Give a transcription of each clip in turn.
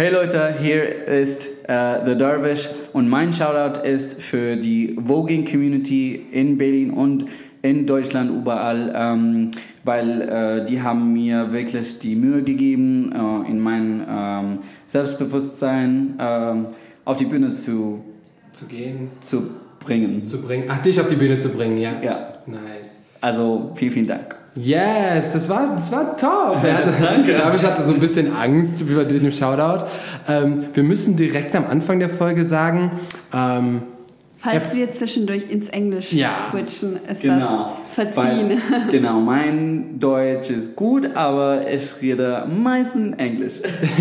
Hey Leute, hier ist äh, The Dervish und mein Shoutout ist für die Voging Community in Berlin und in Deutschland überall, ähm, weil äh, die haben mir wirklich die Mühe gegeben, äh, in mein ähm, Selbstbewusstsein ähm, auf die Bühne zu, Zu gehen, zu bringen. zu bringen. Ach, dich auf die Bühne zu bringen, ja. Ja, Nice. also vielen, vielen Dank. Yes, das war, das war top. Hatte, Danke. Ich hatte so ein bisschen Angst wie bei dem Shoutout. Ähm, wir müssen direkt am Anfang der Folge sagen, ähm, Falls wir zwischendurch ins Englisch Ja. switchen, ist Genau. das verziehen. Weil, genau, mein Deutsch ist gut, aber ich rede meistens Englisch.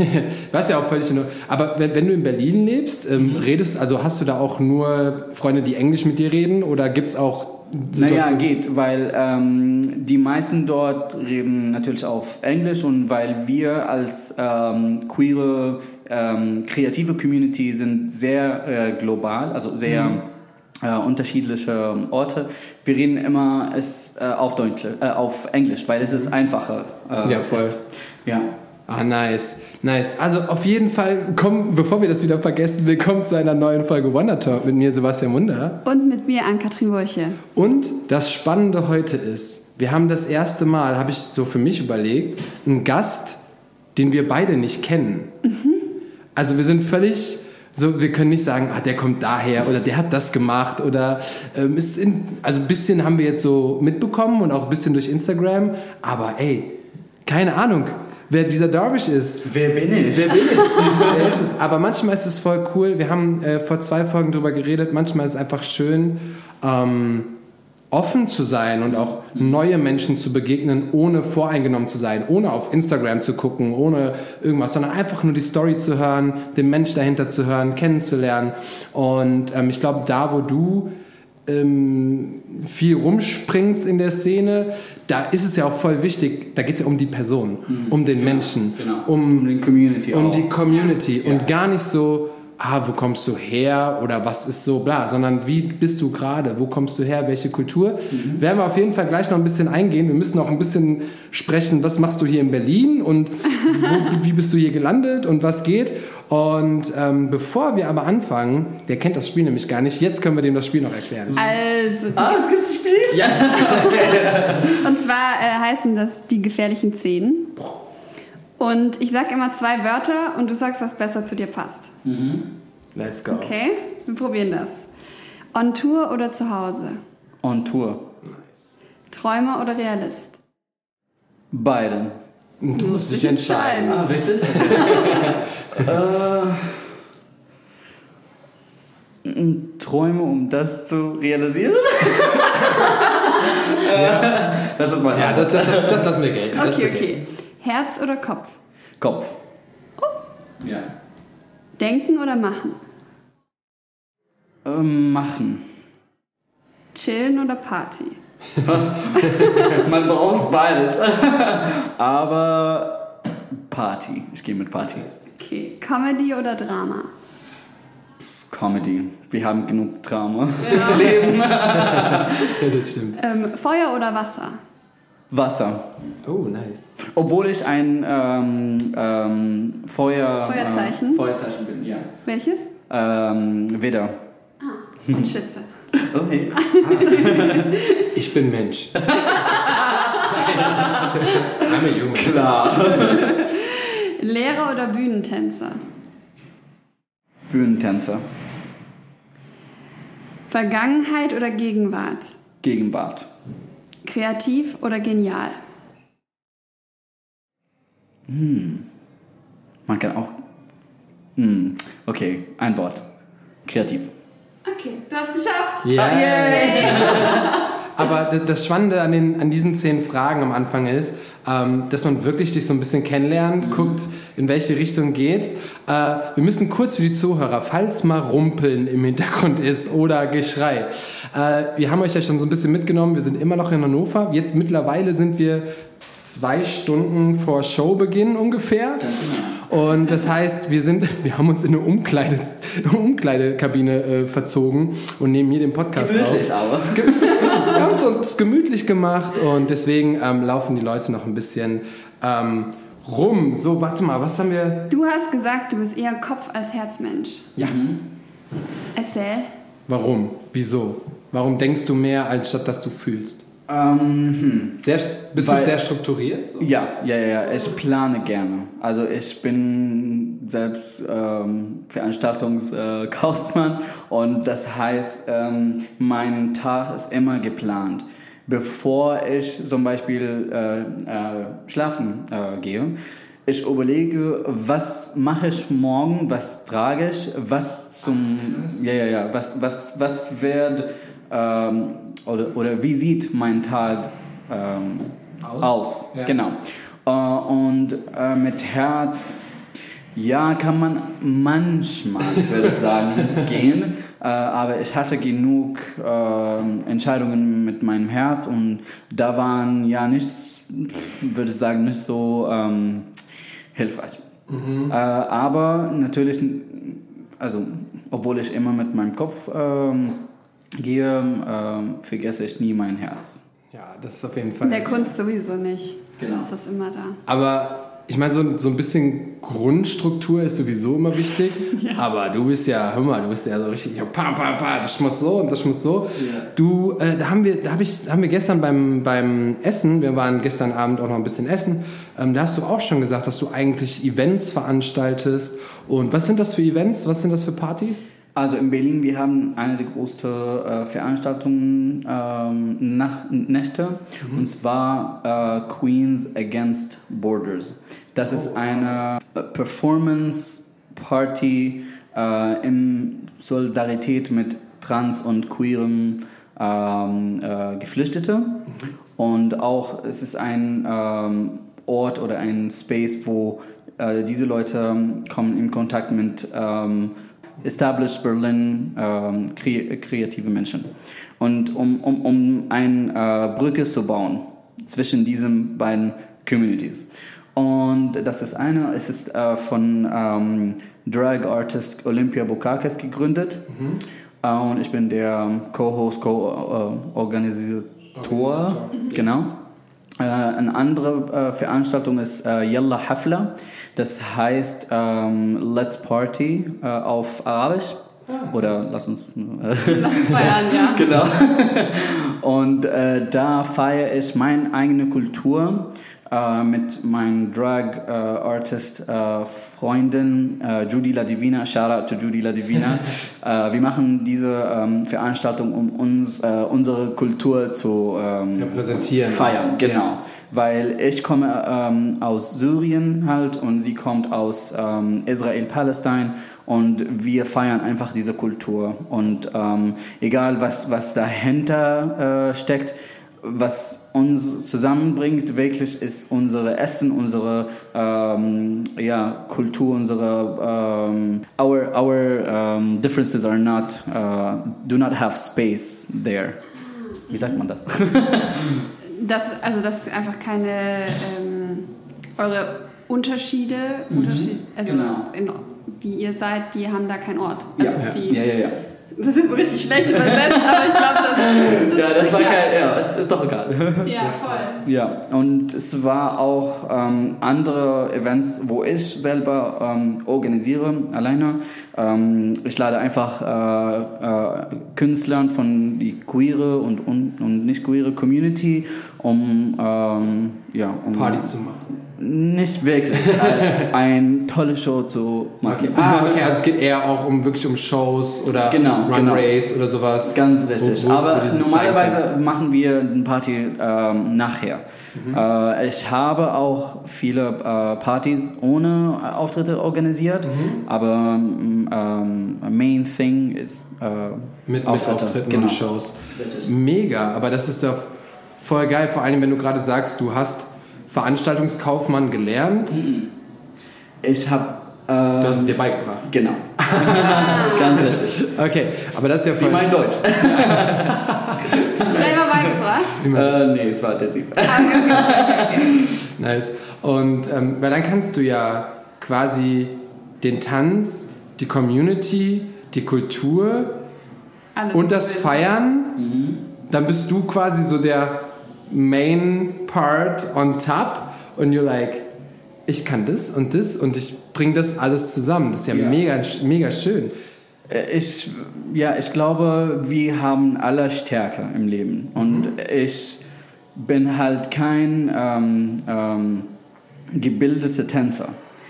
was ja auch völlig in Ordnung- Aber wenn, wenn du in Berlin lebst, ähm, redest, also hast du da auch nur Freunde, die Englisch mit dir reden oder gibt es auch Naja, geht, weil ähm, die meisten dort reden natürlich auf Englisch und weil wir als ähm, queere, ähm, kreative Community sind sehr äh, global, also sehr Mhm. äh, unterschiedliche Orte. Wir reden immer es, äh, auf, Deutsch, äh, auf Englisch, weil es ist einfacher. Äh, Mhm. Ja, voll. Ist. Ja. Ah, nice. Nice. Also auf jeden Fall, komm, bevor wir das wieder vergessen, willkommen zu einer neuen Folge Wonder Talk mit mir, Sebastian Wunder. Und mit mir, Ann-Kathrin Wurche. Und das Spannende heute ist, wir haben das erste Mal, habe ich so für mich überlegt, einen Gast, den wir beide nicht kennen. Also wir sind völlig so, wir können nicht sagen, ah, der kommt daher oder der hat das gemacht oder ähm, ist in, also ein bisschen haben wir jetzt so mitbekommen und auch ein bisschen durch Instagram, aber ey, keine Ahnung, wer dieser Darvish ist. Wer bin ich? Wer bin ich? Wer ist es? Aber manchmal ist es voll cool. Wir haben äh, vor zwei Folgen drüber geredet. Manchmal ist es einfach schön, ähm, offen zu sein und auch neue Menschen zu begegnen, ohne voreingenommen zu sein, ohne auf Instagram zu gucken, ohne irgendwas, sondern einfach nur die Story zu hören, den Mensch dahinter zu hören, kennenzulernen. Und ähm, ich glaube, da, wo du ähm, viel rumspringst in der Szene, da ist es ja auch voll wichtig, da geht es ja um die Person, um den Menschen, Genau. um, Um die Community um auch. die Community und gar nicht so, ah, wo kommst du her oder was ist so bla, sondern wie bist du gerade, wo kommst du her, welche Kultur. Mhm. Werden wir auf jeden Fall gleich noch ein bisschen eingehen. Wir müssen auch ein bisschen sprechen, was machst du hier in Berlin und wo, wie bist du hier gelandet und was geht. Und ähm, bevor wir aber anfangen, der kennt das Spiel nämlich gar nicht, jetzt können wir dem das Spiel noch erklären. Also, die, Ah, es gibt ein Spiel? Ja. und zwar äh, heißen das die gefährlichen Zehn. Und ich sag immer zwei Wörter und du sagst, was besser zu dir passt. Let's go. Okay? Wir probieren das. On Tour oder zu Hause? On Tour. Träumer oder Realist? Beide. Du musst dich entscheiden. Ah, wirklich? äh, Träume, um das zu realisieren? Äh, Das ist mein Ja, das, das, das, das lassen wir gelten. Okay, okay. Herz oder Kopf? Kopf. Ja. Denken oder machen? Ähm, machen. Chillen oder Party? Man braucht beides. Aber Party. Ich gehe mit Party. Okay. Comedy oder Drama? Comedy. Wir haben genug Drama im Leben. Ja, das stimmt. Ähm, Feuer oder Wasser? Wasser. Oh, nice. Obwohl ich ein ähm, ähm, Feuer, Feuerzeichen? Äh, Feuerzeichen bin, ja. Welches? Ähm, Widder. Ah, und Schütze. Okay. Ich bin Mensch. Arme Junge. Klar. Lehrer oder Bühnentänzer? Bühnentänzer. Vergangenheit oder Gegenwart? Gegenwart. Kreativ oder genial? Man kann auch. Hm. Okay, ein Wort. Kreativ. Okay, du hast geschafft. Yes. Aber das Spannende an, den, an diesen zehn Fragen am Anfang ist, ähm, dass man wirklich dich so ein bisschen kennenlernt, guckt, in welche Richtung geht's. Äh, wir müssen kurz für die Zuhörer, falls mal Rumpeln im Hintergrund ist oder Geschrei. Äh, wir haben euch ja schon so ein bisschen mitgenommen, wir sind immer noch in Hannover. Jetzt mittlerweile sind wir zwei Stunden vor Showbeginn ungefähr. Und das heißt, wir sind, wir haben uns in eine Umkleide, Umkleidekabine äh, verzogen und nehmen hier den Podcast auf. Gemütlich aber. Wir haben es uns gemütlich gemacht und deswegen ähm, laufen die Leute noch ein bisschen ähm, Rum. So, warte mal, was haben wir? Du hast gesagt, du bist eher Kopf- als Herzmensch. Ja. Erzähl. Warum? Wieso? Warum denkst du mehr, als statt dass du fühlst? Ähm, hm. Sehr, bist Weil- du sehr strukturiert? So? Ja, ja, ja, ich plane gerne. Also ich bin selbst ähm, Veranstaltungskaufmann und das heißt, ähm, mein Tag ist immer geplant. Bevor ich zum Beispiel äh, äh, schlafen äh, gehe, ich überlege, was mache ich morgen, was trage ich, was zum, ja, ja, ja, was, was, was wird ähm, oder, oder wie sieht mein Tag ähm, Aus? aus? Ja. Genau. Äh, und äh, mit Herz, ja, kann man manchmal, würde ich sagen, gehen. Äh, aber ich hatte genug äh, Entscheidungen mit meinem Herz und da waren ja nicht, würde ich sagen, nicht so ähm, hilfreich. Äh, aber natürlich, also obwohl ich immer mit meinem Kopf ähm, gehe, ähm, vergesse ich nie mein Herz. Ja, das ist auf jeden In Fall. der Kunst sowieso nicht. Genau. Ist das immer da. Aber ich meine, so, so ein bisschen Grundstruktur ist sowieso immer wichtig. Aber du bist ja, hör mal, du bist ja so richtig, ja, pa, pa, pa, das muss so und das muss so. Du, äh, da haben wir, da hab ich, da haben wir gestern beim, beim Essen, wir waren gestern Abend auch noch ein bisschen essen, ähm, da hast du auch schon gesagt, dass du eigentlich Events veranstaltest. Und was sind das für Events? Was sind das für Partys? Also in Berlin, wir haben eine der größten äh, Veranstaltungen ähm, nach Nächte. Und zwar äh, Queens Against Borders. Das ist eine äh, Performance Party äh, in Solidarität mit trans und queeren ähm, äh, Geflüchtete. Und auch es ist ein ähm, Ort oder ein Space, wo äh, diese Leute kommen in Kontakt mit ähm, Established Berlin ähm, kre kreative Menschen. Und um, um, um eine äh, Brücke zu bauen zwischen diesen beiden Communities. Und das ist eine, es ist äh, von ähm, Drag Artist Olympia Bukakis gegründet. Äh, und ich bin der Co-Host, Co-Organisator. Genau. Äh, eine andere äh, Veranstaltung ist äh, Yalla Hafla. Das heißt ähm, Let's Party äh, auf Arabisch. Oder lass uns. Lass uns feiern, ja. genau. Und äh, da feiere ich meine eigene Kultur äh, mit meinen Drag-Artist-Freundin äh, Judy La Divina. Shout out to Judy La Divina. äh, wir machen diese ähm, Veranstaltung, um uns äh, unsere Kultur zu ähm, Repräsentieren. feiern. Genau. Ja. Weil ich komme ähm, aus Syrien halt und sie kommt aus ähm, Israel, Palästina und wir feiern einfach diese Kultur. Und ähm, egal was, was dahinter äh, steckt, was uns zusammenbringt, wirklich ist unsere Essen, unsere ähm, ja, Kultur, unsere ähm, our our um, differences are not uh, do not have space there. Wie sagt man das? Das, also, dass einfach keine ähm, eure Unterschiede, Unterschied, also genau. in, wie ihr seid, die haben da keinen Ort. Also ja, die, ja, ja, ja. Das ist jetzt richtig schlecht übersetzt, aber ich glaube, das, Ja, das war ja. kein, ja, ist, ist doch egal. Ja, voll. Ja, und es war auch ähm, andere Events, wo ich selber ähm, organisiere, alleine. Ähm, ich lade einfach äh, äh, Künstlern von die queere und, und, und nicht queere Community, um, ähm, ja, um Party zu machen. Nicht wirklich äh, ein tolles Show zu machen. Okay. Ah, okay, also es geht eher auch um wirklich um Shows oder Genau, genau. Runways oder sowas. Ganz richtig. Wo- wo- Aber wo normalerweise machen wir eine Party ähm, nachher. Mhm. Äh, ich habe auch viele äh, Partys ohne äh, Auftritte organisiert, Mhm. aber ähm, Main Thing ist äh, Mit, mit Auftritte. Auftritten genau. und Shows. Richtig. Mega, aber das ist doch voll geil, vor allem wenn du gerade sagst, du hast Veranstaltungskaufmann gelernt, Ich habe du äh, hast es dir beigebracht. genau. Ganz richtig. Okay, aber das ist ja Wie voll... mein Deutsch. Selber beigebracht. äh, nee, es war intensiv. Nice. Und ähm, weil dann kannst du ja quasi den Tanz, die Community, die Kultur Alles und das. Feiern, dann bist du quasi so der Main Part on top und you're like, ich kann das und das und ich bringe das alles zusammen. Das ist ja, Ja. Mega, mega schön. Äh, Ich, ja, ich glaube, wir haben alle Stärke im Leben. Und ich bin halt kein ähm, ähm, gebildeter Tänzer.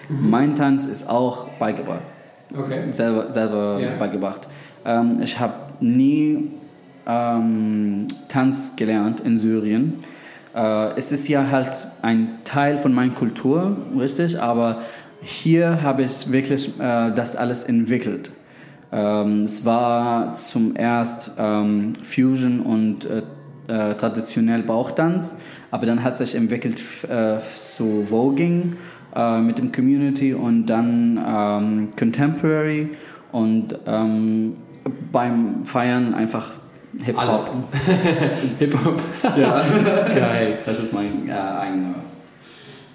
Mein Tanz ist auch beigebracht. Okay. Selber, selber Ja. beigebracht. Ähm, ich habe nie ähm, Tanz gelernt in Syrien. Äh, es ist ja halt ein Teil von meiner Kultur, richtig, aber hier habe ich wirklich äh, das alles entwickelt. Ähm, es war zum erst ähm, Fusion und äh, äh, traditionell Bauchtanz, aber dann hat sich entwickelt äh, zu Voging äh, mit dem Community und dann ähm, Contemporary und ähm, beim Feiern einfach Hip-Hop. Alles. Hip-Hop. Ja. Geil. Das ist mein äh, eigener.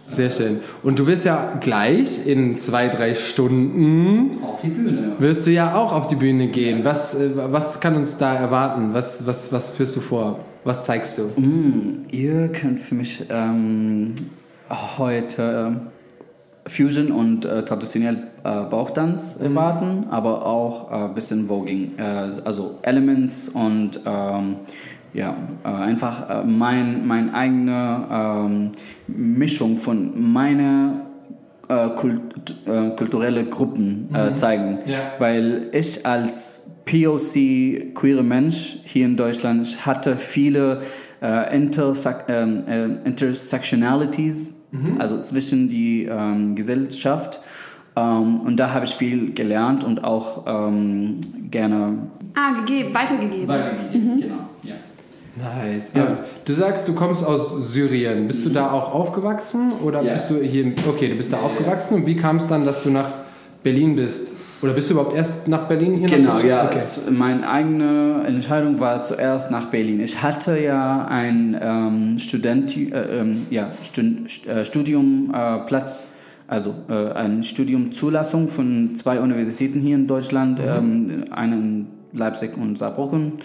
Sehr schön. Und du wirst ja gleich in zwei, drei Stunden Auf die Bühne. wirst du ja auch auf die Bühne gehen. Was, äh, was kann uns da erwarten? Was, was, was führst du vor? Was zeigst du? Mm, ihr könnt für mich ähm, heute äh, Fusion und äh, traditionell äh, Bauchtanz erwarten, aber auch ein äh, bisschen Voging, äh, also Elements und ähm, ja, äh, einfach äh, mein, mein eigene ähm, Mischung von meiner Kult, kulturelle Gruppen äh, zeigen. Ja. Weil ich als POC queere Mensch hier in Deutschland hatte viele Intersec ähm, Intersectionalities, also zwischen die ähm, Gesellschaft. Ähm, und da habe ich viel gelernt und auch ähm, gerne Ah, gegeben, weitergegeben. weitergegeben. Genau, ja. Nice. Ja. Du sagst, du kommst aus Syrien. Bist du da auch aufgewachsen oder Ja. bist du hier? Okay, du bist da aufgewachsen. Und wie kam es dann, dass du nach Berlin bist? Oder bist du überhaupt erst nach Berlin hier? Genau, ja. Okay. Es, meine eigene Entscheidung war zuerst nach Berlin. Ich hatte ja ein ähm, Student, äh, ähm, ja, äh, Studiumplatz, äh, Platz, also äh, ein Studiumzulassung von zwei Universitäten hier in Deutschland, ähm, eine in Leipzig und Saarbrücken.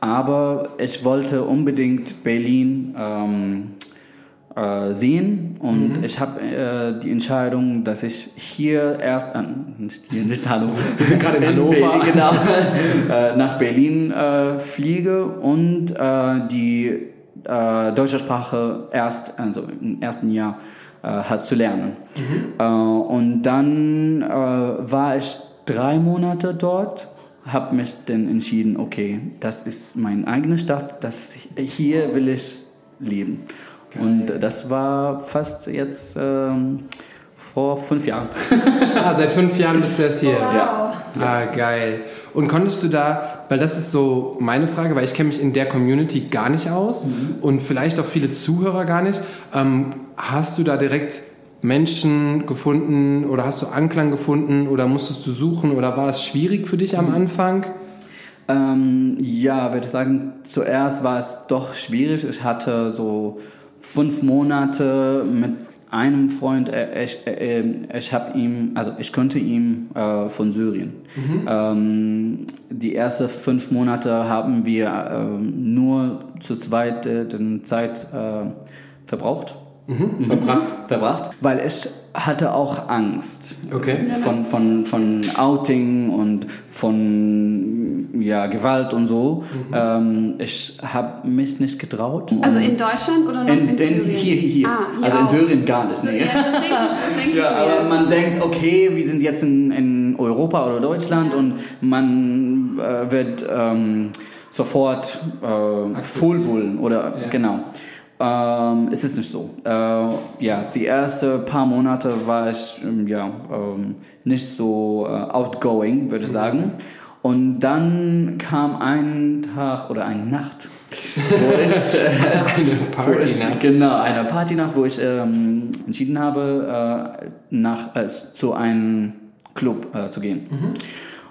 Aber ich wollte unbedingt Berlin ähm, äh, sehen. Und ich habe äh, die Entscheidung, dass ich hier erst an nicht hier nicht Hallo Wir sind gerade in Hannover. Berlin, genau. Äh, nach Berlin äh, fliege und äh, die äh, deutsche Sprache erst also im ersten Jahr äh, halt zu lernen. Äh, und dann äh, war ich drei Monate dort habe mich dann entschieden okay das ist meine eigene Stadt das hier will ich leben und das war fast jetzt ähm, vor fünf Jahren. Ah, seit fünf Jahren bist du jetzt hier. Ja. Ah, geil. Und konntest du da, weil das ist so meine Frage, weil ich kenne mich in der Community gar nicht aus und vielleicht auch viele Zuhörer gar nicht. Ähm, hast du da direkt Menschen gefunden oder hast du Anklang gefunden oder musstest du suchen oder war es schwierig für dich am Anfang? Ähm, ja, würde ich sagen, zuerst war es doch schwierig. Ich hatte so fünf Monate mit einem Freund, äh, ich, äh, äh, ich habe ihm, also ich konnte ihm äh, von Syrien. Ähm, die ersten fünf Monate haben wir ähm, nur zu zweit äh, die Zeit äh, verbraucht. Verbracht. Verbracht, weil ich hatte auch Angst Okay. von, von, von Outing und von ja, Gewalt und so. Ähm, ich habe mich nicht getraut. Also in Deutschland oder noch in, in, in, Syrien? hier, hier, hier. Ah, hier also auch. in Syrien gar nicht. Nee. ja, das denk Ja, aber man denkt, okay, wir sind jetzt in, in Europa oder Deutschland und man äh, wird ähm, sofort äh, wohlwohlen oder Ja. genau. Ähm, es ist nicht so. Äh, ja, die ersten paar Monate war ich ähm, ja, ähm, nicht so äh, outgoing, würde ich sagen. Und dann kam ein Tag oder eine Nacht, wo ich Eine wo ich, Party, Genau, eine Partynacht, wo ich ähm, entschieden habe, äh, nach, äh, zu einem Club äh, zu gehen.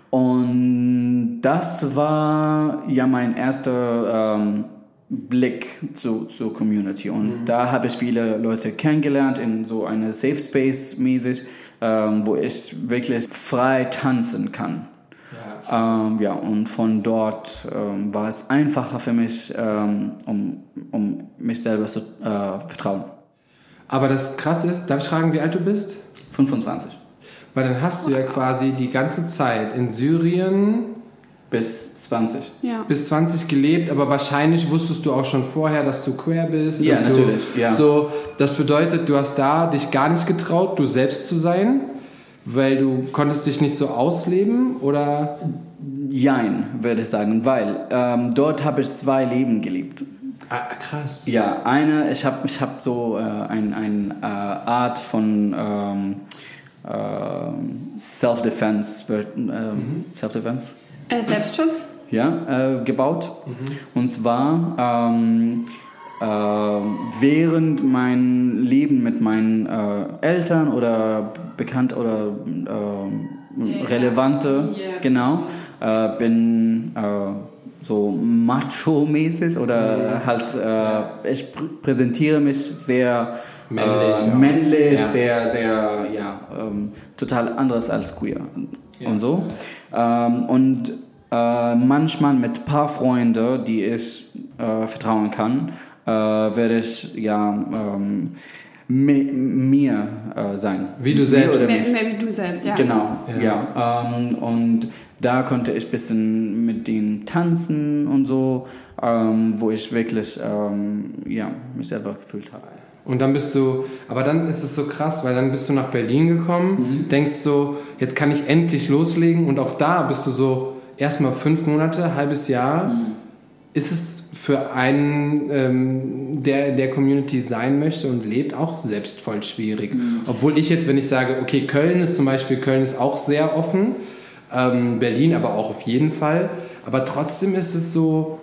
Und das war ja mein erster ähm, Blick zu, zur Community. Und da habe ich viele Leute kennengelernt in so eine Safe Space mäßig, ähm, wo ich wirklich frei tanzen kann. Ähm, ja, und von dort ähm, war es einfacher für mich, ähm, um, um mich selber zu äh, vertrauen. Aber das Krasse ist, darf ich fragen, wie alt du bist? 25. Weil dann hast du ja quasi die ganze Zeit in Syrien Bis 20. Ja. bis 20 gelebt, aber wahrscheinlich wusstest du auch schon vorher, dass du queer bist. Ja, natürlich, Du, ja. So, das bedeutet, du hast da dich gar nicht getraut, du selbst zu sein, weil du konntest dich nicht so ausleben oder Jein, würde ich sagen, weil ähm, dort habe ich zwei Leben gelebt. ah, krass. Ja, eine, ich habe ich hab so äh, ein, ein äh, Art von ähm, ähm, Self-Defense, ähm, Self-Defense, Äh, Selbstschutz? ja, äh, gebaut. Und zwar ähm, äh, während mein Leben mit meinen äh, Eltern oder bekannt oder äh, relevante, Ja. genau, äh, bin äh, so macho-mäßig oder halt, äh, ich pr präsentiere mich sehr Männlich, äh, ja. männlich Ja. sehr, sehr, ja, ähm, total anderes als queer Ja. und so. Ähm, und äh, manchmal mit paar Freunden, die ich äh, vertrauen kann, äh, werde ich ja ähm, mi mir äh, sein. Wie du selbst. oder Mehr, mehr wie du selbst, ja. Genau, Ja. ja. Ähm, und da konnte ich ein bisschen mit denen tanzen und so, ähm, wo ich wirklich ähm, ja, mich selber gefühlt habe. Und dann bist du, aber dann ist es so krass, weil dann bist du nach Berlin gekommen, Mhm. denkst so, jetzt kann ich endlich loslegen und auch da bist du so erstmal fünf Monate, halbes Jahr. Mhm. Ist es für einen, ähm, der in der Community sein möchte und lebt, auch selbst voll schwierig. Mhm. Obwohl ich jetzt, wenn ich sage, okay, Köln ist zum Beispiel, Köln ist auch sehr offen, ähm, Berlin aber auch auf jeden Fall, aber trotzdem ist es so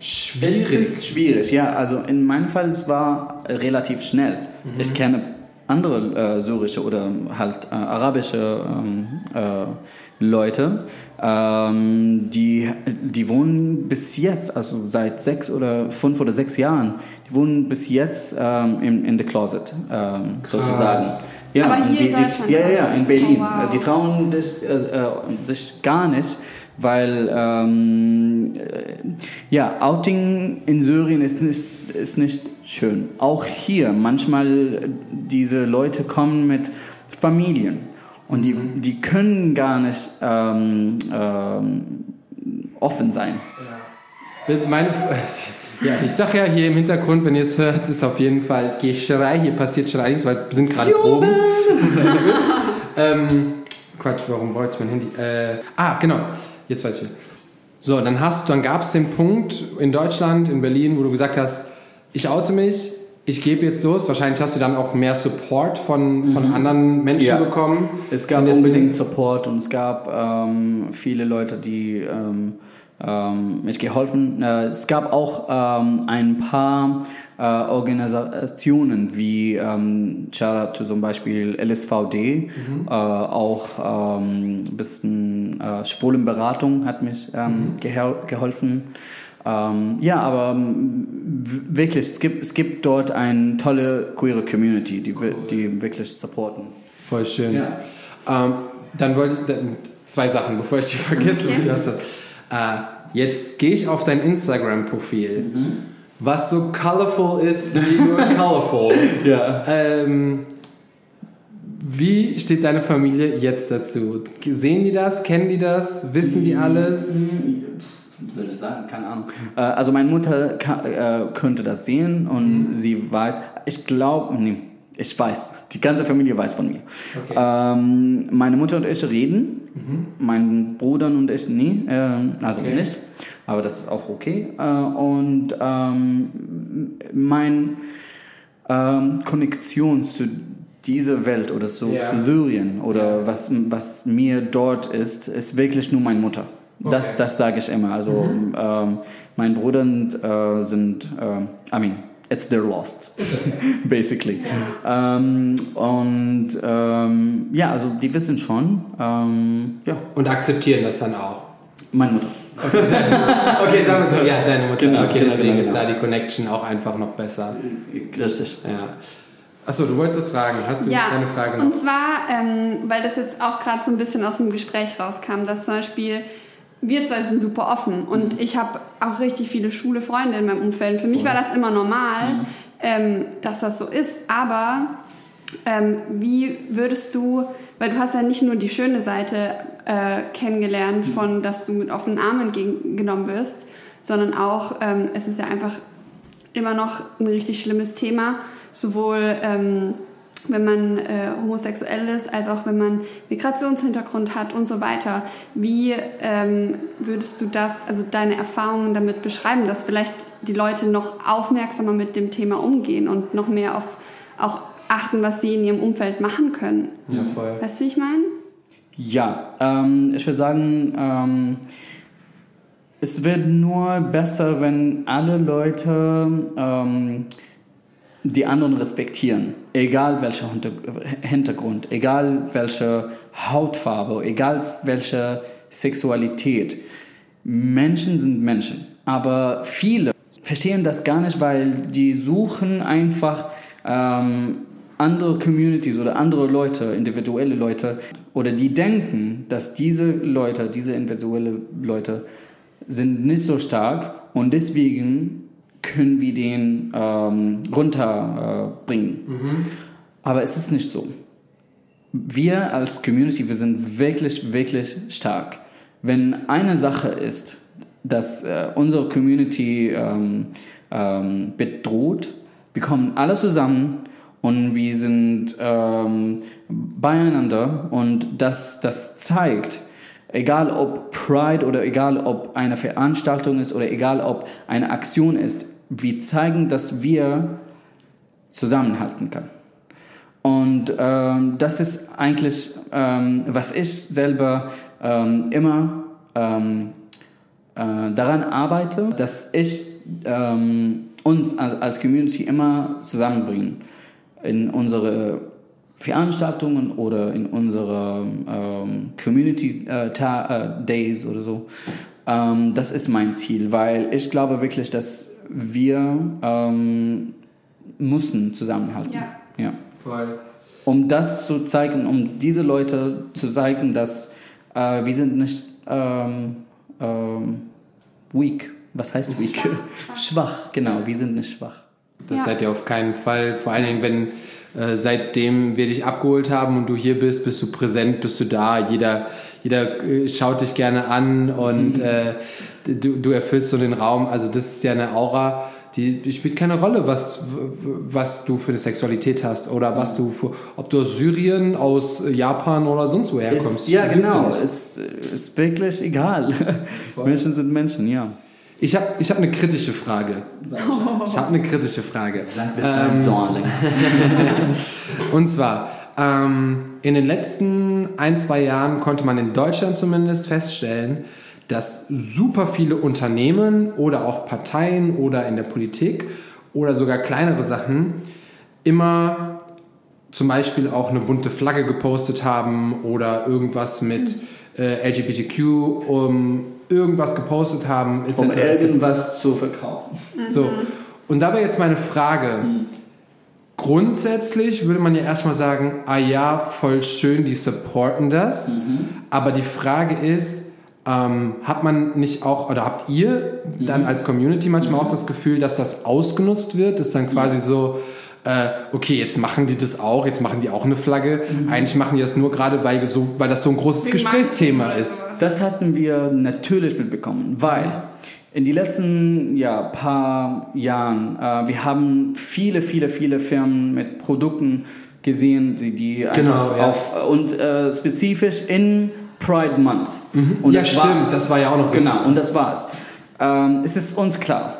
schwierig. Es ist schwierig, ja. Also in meinem Fall, es war relativ schnell. Ich kenne andere äh, syrische oder halt äh, arabische ähm, äh, Leute, ähm, die, die wohnen bis jetzt, also seit sechs oder fünf oder sechs Jahren, die wohnen bis jetzt ähm, in, in the closet, ähm, sozusagen. Ja, Aber hier in die, Deutschland die, ja, ja, in Berlin. Oh, wow. Die trauen äh, äh, sich gar nicht, weil ähm, äh, ja, Outing in Syrien ist nicht, ist nicht schön. Auch hier, manchmal diese Leute kommen mit Familien und die, die können gar nicht ähm, ähm, offen sein. Meine, ja, ich sag ja hier im Hintergrund, wenn ihr es hört, ist auf jeden Fall Geschrei. Hier passiert schon einiges, weil wir sind gerade Proben. ähm, Quatsch, warum wollte ich mein Handy? Äh, ah, genau. Jetzt weiß ich wieder. So, dann hast, dann gab es den Punkt in Deutschland, in Berlin, wo du gesagt hast, ich oute mich, ich gebe jetzt los. Wahrscheinlich hast du dann auch mehr Support von, von anderen Menschen Ja. bekommen. Es gab unbedingt. Support und es gab ähm, viele Leute, die ähm, ähm, mich geholfen. Äh, es gab auch ähm, ein paar äh, Organisationen wie ähm, Shoutout zum Beispiel LSVD, äh, auch ähm, ein bisschen äh, Schwulenberatung hat mich ähm, gehel geholfen. Ähm, ja, aber ähm, wirklich, es gibt, es gibt dort eine tolle queere Community, die, wi- die wirklich supporten. Voll schön. Ja. Ähm, dann wollte ich zwei Sachen, bevor ich die vergesse. Okay. Äh, jetzt gehe ich auf dein Instagram-Profil, was so colorful ist wie nur colorful. Ja. Ähm, wie steht deine Familie jetzt dazu? Sehen die das? Kennen die das? Wissen die alles? Würde ich sagen, keine Ahnung. Äh, also meine Mutter äh, könnte das sehen und sie weiß, ich glaube, nee, ich weiß, die ganze Familie weiß von mir. Okay. Ähm, meine Mutter und ich reden, mein Bruder und ich nie, ähm, also Okay. nicht, aber das ist auch okay. Äh, und ähm, mein ähm, Konnektion zu dieser Welt oder so, Ja. zu Syrien oder was, was mir dort ist, ist wirklich nur meine Mutter. Das, Okay. das sage ich immer. Also ähm, mein Bruder und, äh, sind, äh, I mean, it's their lost, basically. Ähm, und ähm, ja, also die wissen schon. Ähm, ja, Und akzeptieren das dann auch. meine Mutter. Okay, sagen wir so. Ja, deine Mutter. Genau, okay, genau, deswegen genau, ist genau. da die Connection auch einfach noch besser. Richtig. Ja. Achso, du wolltest was fragen. Hast du Ja, deine Frage noch? und zwar, ähm, weil das jetzt auch gerade so ein bisschen aus dem Gespräch rauskam, dass zum Beispiel wir zwei sind super offen und Mhm. ich habe auch richtig viele schwule Freunde in meinem Umfeld. Für mich war das immer normal, ähm, dass das so ist. Aber ähm, wie würdest du, weil du hast ja nicht nur die schöne Seite äh, kennengelernt von, dass du mit offenen Armen entgegengenommen wirst, sondern auch, ähm, es ist ja einfach immer noch ein richtig schlimmes Thema, sowohl ähm, wenn man äh, homosexuell ist, als auch wenn man Migrationshintergrund hat und so weiter. Wie ähm, würdest du das, also deine Erfahrungen damit beschreiben, dass vielleicht die Leute noch aufmerksamer mit dem Thema umgehen und noch mehr auf auch achten, was die in ihrem Umfeld machen können? Ja, voll. Weißt du, wie ich meine? Ja, ähm, ich würde sagen, ähm, es wird nur besser, wenn alle Leute ähm, die anderen respektieren, egal welcher Hintergrund, egal welche Hautfarbe, egal welche Sexualität. Menschen sind Menschen, aber viele verstehen das gar nicht, weil die suchen einfach ähm, andere Communities oder andere Leute, individuelle Leute, oder die denken, dass diese Leute, diese individuelle Leute sind nicht so stark und deswegen können wir den ähm, runterbringen. Äh, mhm. Aber es ist nicht so. Wir als Community, wir sind wirklich, wirklich stark. Wenn eine Sache ist, dass äh, unsere Community ähm, ähm, bedroht, wir kommen alle zusammen und wir sind ähm, beieinander und das, das zeigt, egal ob Pride oder egal ob eine Veranstaltung ist oder egal ob eine Aktion ist, wir zeigen, dass wir zusammenhalten können. Und ähm, das ist eigentlich, ähm, was ich selber ähm, immer ähm, äh, daran arbeite, dass ich ähm, uns als, als Community immer zusammenbringen in unsere Veranstaltungen oder in unsere ähm, Community äh, äh, Days oder so. Ähm, das ist mein Ziel, weil ich glaube wirklich, dass wir ähm, mussten zusammenhalten. Ja. ja. Voll. Um das zu zeigen, um diese Leute zu zeigen, dass äh, wir sind nicht ähm, ähm, weak. Was heißt weak? Schwach, schwach, genau. Wir sind nicht schwach. Das ja. seid ihr auf keinen Fall. Vor allen Dingen, wenn äh, seitdem wir dich abgeholt haben und du hier bist, bist du präsent, bist du da. Jeder, jeder äh, schaut dich gerne an und mhm. äh, du, du erfüllst so den Raum. Also das ist ja eine Aura, die, die, spielt keine Rolle, was, was du für eine Sexualität hast oder was du für, ob du aus Syrien, aus Japan oder sonst woher kommst. ja, genau. Ist, ist wirklich egal. Menschen sind Menschen, ja. Ich habe ich hab eine kritische Frage. Ich habe eine kritische Frage. Ähm, und zwar, ähm, in den letzten ein, zwei Jahren konnte man in Deutschland zumindest feststellen, dass super viele Unternehmen oder auch Parteien oder in der Politik oder sogar kleinere Sachen immer zum Beispiel auch eine bunte Flagge gepostet haben oder irgendwas mit äh, LGBTQ um irgendwas gepostet haben, etc. Um irgendwas zu verkaufen. So. Und dabei jetzt meine Frage. Mhm. Grundsätzlich würde man ja erstmal sagen, ah ja, voll schön, die supporten das. Mhm. Aber die Frage ist, ähm, hat man nicht auch, oder habt ihr dann mhm. als Community manchmal auch das Gefühl, dass das ausgenutzt wird? Dass dann quasi so, äh, okay, jetzt machen die das auch, jetzt machen die auch eine Flagge. Mhm. Eigentlich machen die das nur gerade, weil, so, weil das so ein großes Wie Gesprächsthema ist. Das hatten wir natürlich mitbekommen, weil in den letzten ja, paar Jahren, äh, wir haben viele, viele, viele Firmen mit Produkten gesehen, die, die genau, ja. auf und äh, spezifisch in Pride Month. Mhm. Und ja, das stimmt, war's. das war ja auch noch Genau, und das war's. Ähm, es ist uns klar,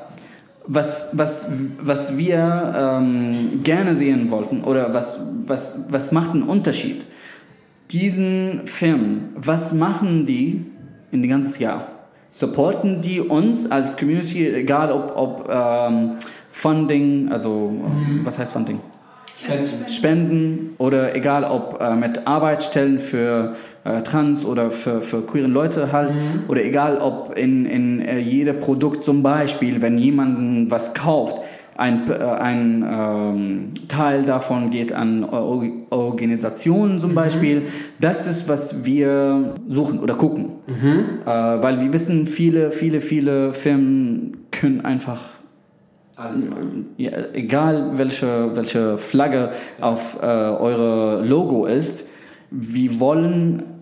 was, was, was wir ähm, gerne sehen wollten oder was, was, was macht einen Unterschied? Diesen Film, was machen die in dem ganzen Jahr? Supporten die uns als Community, egal ob, ob ähm, Funding, also mhm. was heißt Funding? Spenden. Spenden oder egal ob äh, mit Arbeitsstellen für äh, Trans oder für, für queere Leute halt mhm. oder egal ob in, in äh, jedem Produkt zum Beispiel, wenn jemand was kauft, ein, äh, ein ähm, Teil davon geht an Organisationen zum mhm. Beispiel. Das ist, was wir suchen oder gucken. Mhm. Äh, weil wir wissen, viele, viele, viele Firmen können einfach ja, egal welche, welche Flagge auf äh, eure Logo ist, wir wollen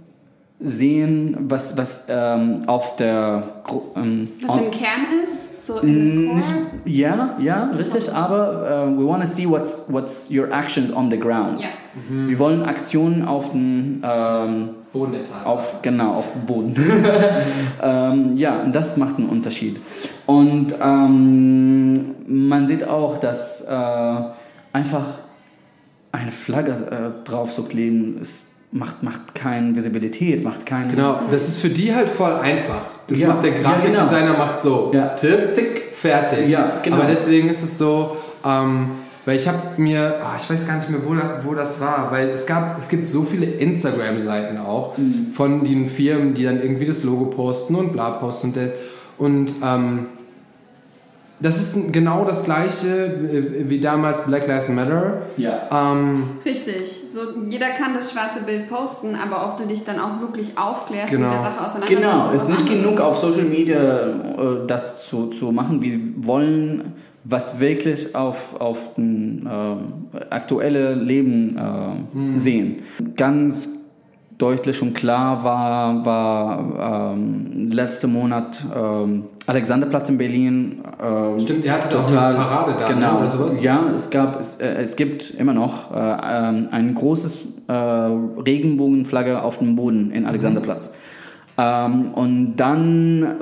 sehen, was, was ähm, auf der ähm, Was on- im Kern ist, so in the nicht, core. ja, ja, richtig, aber uh, we want to see what's, what's your actions on the ground. Ja. Wir wollen Aktionen auf den ähm, Boden der Tatsache. auf genau auf dem Boden. ähm, ja, und das macht einen Unterschied. Und ähm, man sieht auch, dass äh, einfach eine Flagge äh, drauf zu kleben, es macht, macht keine Visibilität, macht keinen. Genau, das ist für die halt voll einfach. Das Ja, macht der ja, Grafikdesigner, macht so, Ja. Tipp, zick, fertig. Ja, genau. Aber deswegen ist es so, ähm, weil ich habe mir, ah, ich weiß gar nicht mehr, wo, da, wo das war, weil es gab, es gibt so viele Instagram-Seiten auch Mhm. von den Firmen, die dann irgendwie das Logo posten und bla posten und das. Und ähm, das ist genau das gleiche äh, wie damals Black Lives Matter. Ja. Ähm, Richtig. So, jeder kann das schwarze Bild posten, aber ob du dich dann auch wirklich aufklärst Genau. und mit der Sache auseinandersetzt, Genau, ist ist nicht anderes. genug auf Social Media äh, das zu, zu machen. Wir wollen was wirklich auf, auf ein äh, aktuelle Leben äh, sehen. Ganz deutlich und klar war, war ähm, letzten Monat ähm, Alexanderplatz in Berlin. ähm, Stimmt, ihr hattet doch eine Parade da, ne, genau, oder sowas? Ja, es gab, es, äh, es gibt immer noch äh, ähm, ein großes äh, Regenbogenflagge auf dem Boden in Alexanderplatz. Ähm, und dann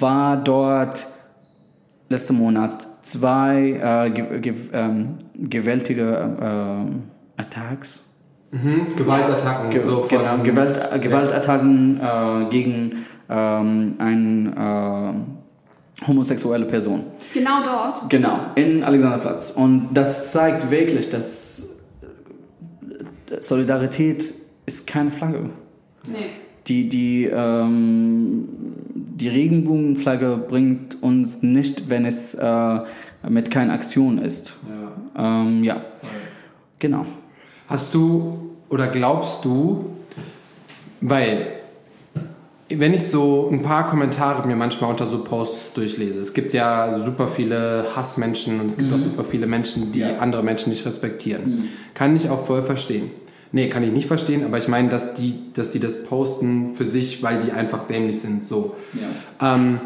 war dort letzten Monat zwei äh, ge ge ähm, gewaltige ähm, Attacks. Mhm, Gewaltattacken. Ge so von- genau, Gewalt, äh, Gewaltattacken äh, gegen ähm, eine äh, homosexuelle Person. Genau dort. Genau, in Alexanderplatz. Und das zeigt wirklich, dass äh, Solidarität ist keine Flagge. Nee. Die, die, ähm, die Regenbogenflagge bringt uns nicht, wenn es äh, mit keiner Aktion ist. Ja. Ähm, ja, genau. Hast du oder glaubst du, weil wenn ich so ein paar Kommentare mir manchmal unter so Posts durchlese, es gibt ja super viele Hassmenschen und es gibt auch super viele Menschen, die Ja. andere Menschen nicht respektieren. Kann ich auch voll verstehen. Nee, kann ich nicht verstehen, aber ich meine, dass die, dass die das posten für sich, weil die einfach dämlich sind, so. Ähm,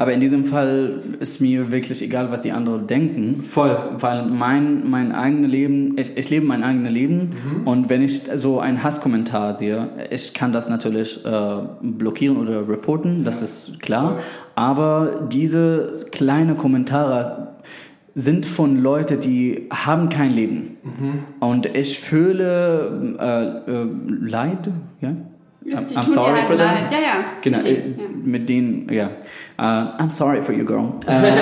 Aber in diesem Fall ist mir wirklich egal, was die anderen denken. voll. Weil mein, mein eigenes Leben, ich, ich lebe mein eigenes Leben und wenn ich so einen Hasskommentar sehe, ich kann das natürlich äh, blockieren oder reporten, das ist klar. Aber diese kleinen Kommentare sind von Leuten, die haben kein Leben. Und ich fühle äh, äh, Leid, ja? I'm, I'm sorry halt for them. leid. Ja, ja. Genau, Die- äh, ja. mit denen, ja. Äh, I'm sorry for you, girl. Äh,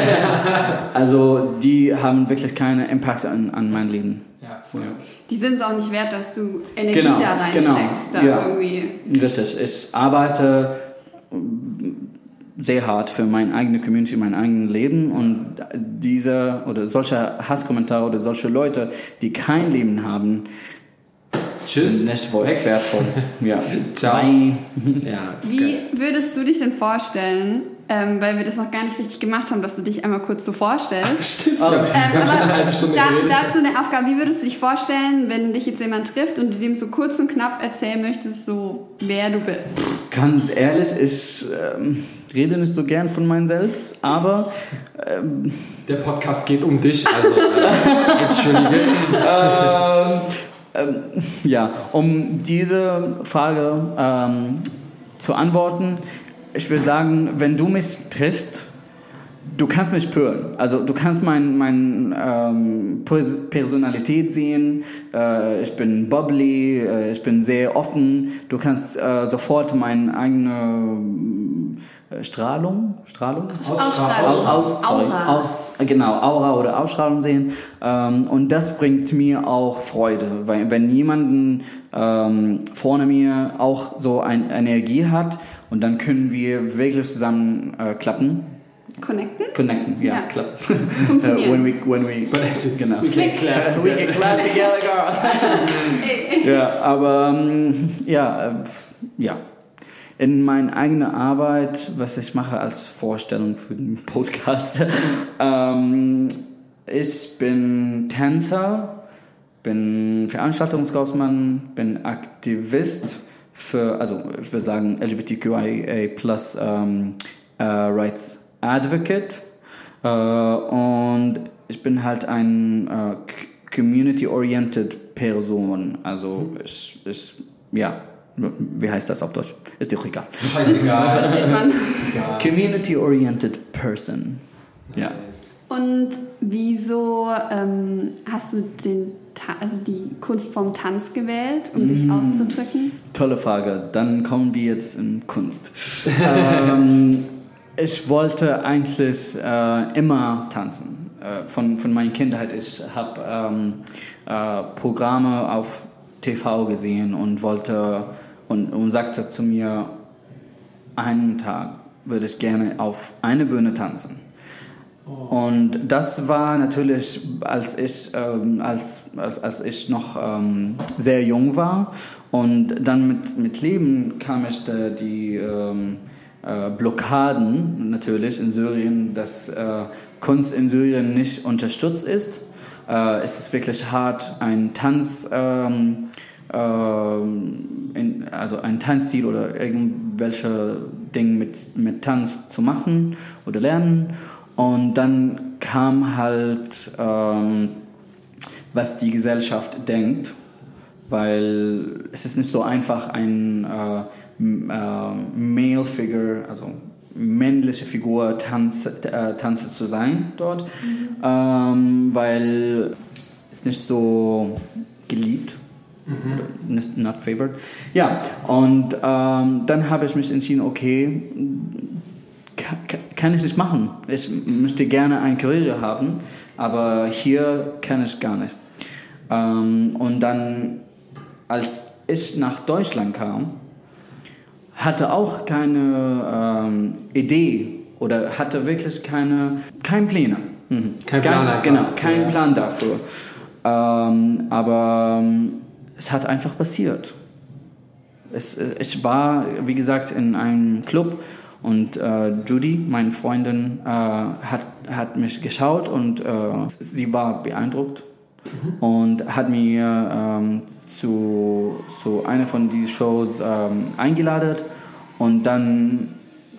also, die haben wirklich keinen Impact an, an mein Leben. Ja, voll. Die sind es auch nicht wert, dass du Energie Genau, da reinsteckst. genau, Da ja. irgendwie. Richtig, ich arbeite sehr hart für meine eigene Community, mein eigenes Leben und diese oder solche Hasskommentare oder solche Leute, die kein Leben haben, Tschüss. nicht wohl wertvoll. Ja. Ciao. Bye. Ja. Wie würdest du dich denn vorstellen, ähm, weil wir das noch gar nicht richtig gemacht haben, dass du dich einmal kurz so vorstellst? Stimmt. Oh. Ähm, aber eine halbe Stunde da, dazu eine Aufgabe, wie würdest du dich vorstellen, wenn dich jetzt jemand trifft und du dem so kurz und knapp erzählen möchtest, so wer du bist? Ganz ehrlich, ich ähm, rede nicht so gern von meinem Selbst, aber ähm, Der Podcast geht um dich, also äh, entschuldige. ähm, ja, um diese Frage ähm, zu antworten, ich würde sagen, wenn du mich triffst, du kannst mich spüren. Also du kannst mein, mein ähm, Pers- Personalität sehen. Äh, ich bin bubbly, äh, ich bin sehr offen. Du kannst äh, sofort meine eigene äh, Strahlung, Strahlung, Ausstrahlung. aus, aus, sorry, Aura. aus, genau, Aura oder Ausstrahlung sehen. Ähm, und das bringt mir auch Freude, weil wenn jemanden ähm, vorne mir auch so eine Energie hat und dann können wir wirklich zusammen äh, klappen, Connecten? connecten, ja, Ja. Funktionieren. Äh, when we, when we, genau. We can clap We can clap together, girl. ja, aber ähm, ja, äh, ja. in meiner eigenen Arbeit, was ich mache als Vorstellung für den Podcast, ähm, ich bin Tänzer, bin Veranstaltungskaufmann, bin Aktivist für, also ich würde sagen LGBTQIA plus ähm, äh, Rights Advocate äh, und ich bin halt ein äh, community-oriented Person. Also ich, ich, ja, wie heißt das auf Deutsch? Ist dir auch egal. Scheißegal. Versteht man. Community-oriented Person. Ja. Und wieso ähm, hast du den, also die Kunstform Tanz gewählt, um dich auszudrücken? Tolle Frage. Dann kommen wir jetzt in Kunst. ähm, ich wollte eigentlich äh, immer tanzen. Äh, von, von meiner Kindheit. Ich habe ähm, äh, Programme auf TV gesehen und wollte und, und sagte zu mir, einen Tag würde ich gerne auf eine Bühne tanzen. Und das war natürlich, als ich, ähm, als, als, als ich noch ähm, sehr jung war. Und dann mit, mit Leben kam ich da die ähm, äh, Blockaden natürlich in Syrien, dass äh, Kunst in Syrien nicht unterstützt ist. Äh, es ist wirklich hart, ein Tanz, ähm, ähm, in, also ein Tanzstil oder irgendwelche Dinge mit, mit Tanz zu machen oder lernen. Und dann kam halt, ähm, was die Gesellschaft denkt, weil es ist nicht so einfach, ein äh, Male Figure, also männliche Figur Tanz, äh, Tanze zu sein dort, ähm, weil es nicht so geliebt nicht not favored. Ja, und ähm, dann habe ich mich entschieden, okay, ka- ka- kann ich nicht machen. Ich möchte gerne eine Karriere haben, aber hier kann ich gar nicht. Ähm, und dann, als ich nach Deutschland kam, hatte auch keine ähm, Idee oder hatte wirklich keine kein Pläne. Mhm. Kein Plan einfach Genau, dafür, kein ja. Plan dafür. Ähm, aber ähm, es hat einfach passiert. Es, ich war, wie gesagt, in einem Club und äh, Judy, meine Freundin, äh, hat, hat mich geschaut und äh, sie war beeindruckt und hat mir ähm, zu, zu einer von diesen Shows ähm, eingeladen und dann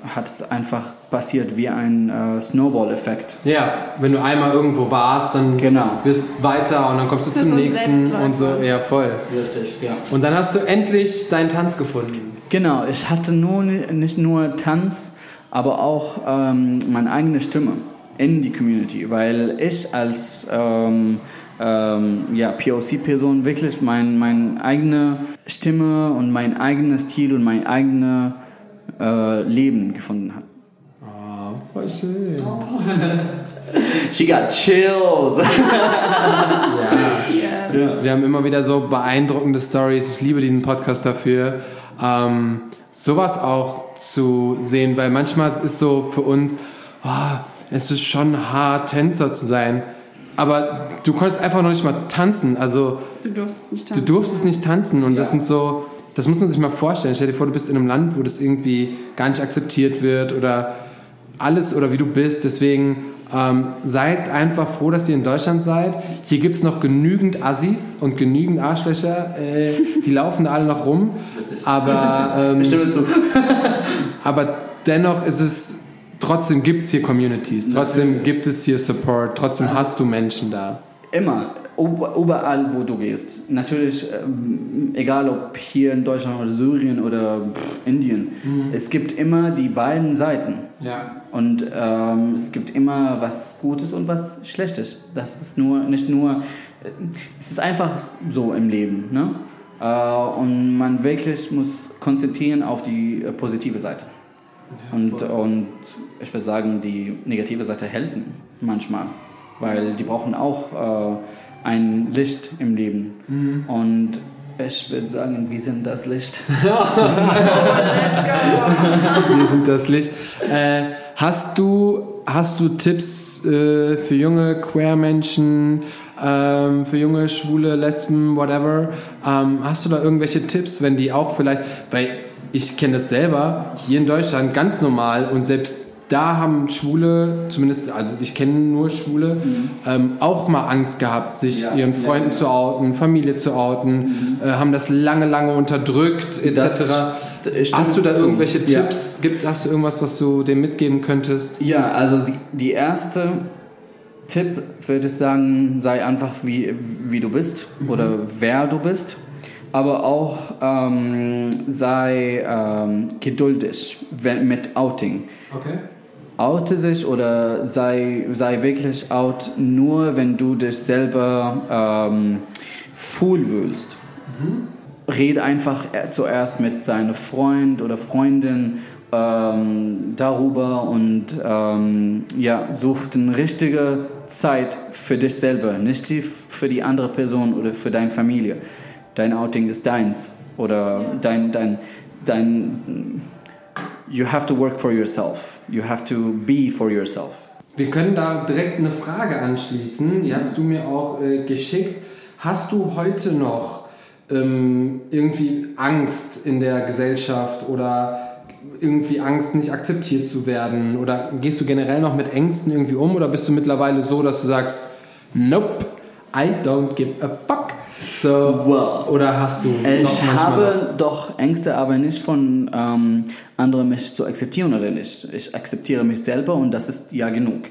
hat es einfach passiert wie ein äh, Snowball-Effekt. Ja, wenn du einmal irgendwo warst, dann Genau. wirst weiter und dann kommst du Das zum so nächsten und so. Ja, voll. Richtig, ja. Und dann hast du endlich deinen Tanz gefunden. Genau, ich hatte nur, nicht nur Tanz, aber auch ähm, meine eigene Stimme in die Community, weil ich als ähm, ähm, ja, POC-Person wirklich mein, meine eigene Stimme und mein eigenes Stil und mein eigenes äh, Leben gefunden habe. Oh, voll schön. She got chills. Yes. Wir haben immer wieder so beeindruckende Stories. Ich liebe diesen Podcast dafür. Ähm, sowas auch zu sehen, weil manchmal ist es so für uns, oh, es ist schon hart, Tänzer zu sein. Aber du konntest einfach noch nicht mal tanzen. Also Du durftest nicht du tanzen. durftest nicht tanzen und das sind so, das muss man sich mal vorstellen. Stell dir vor, du bist in einem Land, wo das irgendwie gar nicht akzeptiert wird oder alles oder wie du bist. Deswegen ähm, seid einfach froh, dass ihr in Deutschland seid. Hier gibt es noch genügend Assis und genügend Arschlöcher. Äh, die laufen alle noch rum. Aber, ähm, Stimme zu. aber dennoch ist es, trotzdem gibt es hier Communities. Trotzdem gibt es hier Support. Trotzdem hast du Menschen da. Immer, überall, wo du gehst. Natürlich, ähm, egal ob hier in Deutschland oder Syrien oder pff, Indien, es gibt immer die beiden Seiten. Ja. Und ähm, es gibt immer was Gutes und was Schlechtes. Das ist nur, nicht nur, äh, es ist einfach so im Leben. Ne? Äh, und man wirklich muss konzentrieren auf die äh, positive Seite. Und, und ich würde sagen, die negative Seite helfen manchmal, weil die brauchen auch äh, ein Licht im Leben. Und ich würde sagen, wir sind das Licht. Wir sind das Licht. Äh, hast du hast du Tipps äh, für junge Queer-Menschen, ähm, für junge Schwule, Lesben, whatever? Ähm, hast du da irgendwelche Tipps, wenn die auch vielleicht, weil ich kenne das selber hier in Deutschland ganz normal und selbst da haben Schwule, zumindest, also ich kenne nur Schwule, mhm. ähm, auch mal Angst gehabt, sich ja, ihren Freunden ja, zu outen, Familie zu outen, mhm. äh, haben das lange, lange unterdrückt, etc. Hast du da irgendwelche Tipps? Gibt, hast du irgendwas, was du dem mitgeben könntest? Ja, also die, die erste Tipp würde ich sagen, sei einfach wie, wie du bist mhm. oder wer du bist aber auch ähm, sei ähm, geduldig mit Outing. Okay oute sich oder sei, sei wirklich out nur, wenn du dich selber ähm, fühlst. Mhm. Red einfach zuerst mit seinem Freund oder Freundin ähm, darüber und ähm, ja, such eine richtige Zeit für dich selber, nicht die für die andere Person oder für deine Familie. Dein Outing ist deins oder ja. dein, dein, dein you have to work for yourself. You have to be for yourself. Wir können da direkt eine Frage anschließen. Die hast du mir auch äh, geschickt. Hast du heute noch ähm, irgendwie Angst in der Gesellschaft oder irgendwie Angst, nicht akzeptiert zu werden? Oder gehst du generell noch mit Ängsten irgendwie um? Oder bist du mittlerweile so, dass du sagst, nope, I don't give a fuck? So, well, oder hast du Ich habe doch Ängste, aber nicht von ähm, anderen mich zu akzeptieren oder nicht. Ich akzeptiere mich selber und das ist ja genug.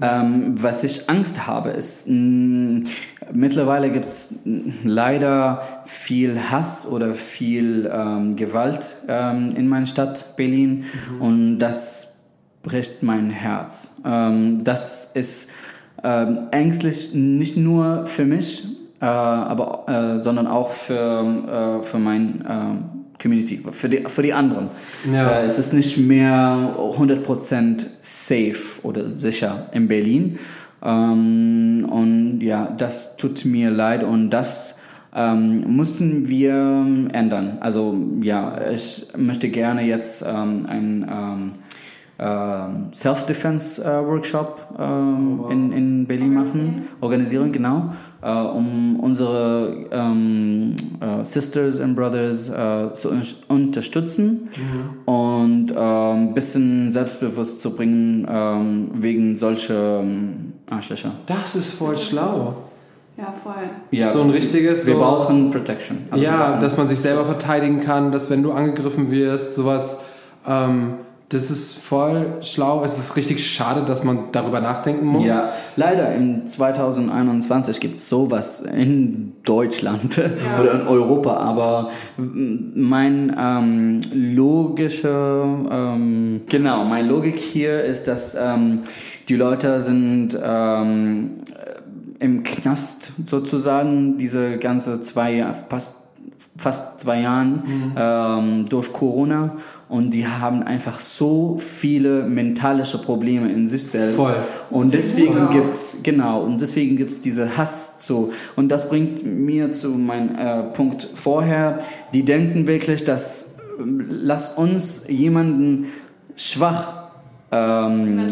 Ähm, was ich Angst habe, ist, mh, mittlerweile gibt es leider viel Hass oder viel ähm, Gewalt ähm, in meiner Stadt Berlin mhm. und das bricht mein Herz. Ähm, das ist ähm, ängstlich nicht nur für mich, äh, aber, äh, sondern auch für, äh, für mein äh, Community, für die, für die anderen. Ja. Äh, es ist nicht mehr 100% safe oder sicher in Berlin. Ähm, und ja, das tut mir leid und das ähm, müssen wir ändern. Also ja, ich möchte gerne jetzt ähm, ein ähm, ähm, Self-Defense-Workshop äh, oh, in, in Berlin machen, organisieren, genau, äh, um unsere ähm, äh, Sisters and Brothers äh, zu unterstützen mhm. und ein ähm, bisschen selbstbewusst zu bringen ähm, wegen solcher ähm, Arschlöcher. Das ist voll schlau. Ja, voll. Ja, so ein richtiges. Wir so, brauchen Protection. Also ja, brauchen dass man sich selber verteidigen kann, dass wenn du angegriffen wirst, sowas. Ähm, das ist voll schlau. Es ist richtig schade, dass man darüber nachdenken muss. Ja, leider im 2021 gibt es sowas in Deutschland ja. oder in Europa, aber mein ähm, logischer, ähm, genau, meine Logik hier ist, dass ähm, die Leute sind ähm, im Knast sozusagen diese ganze zwei, fast fast zwei Jahren mhm. ähm, durch Corona. Und die haben einfach so viele mentalische Probleme in sich selbst. Voll. und deswegen gibt es genau und deswegen gibt's diese Hass zu und das bringt mir zu meinem äh, Punkt vorher. Die denken wirklich dass lass uns jemanden schwach ähm,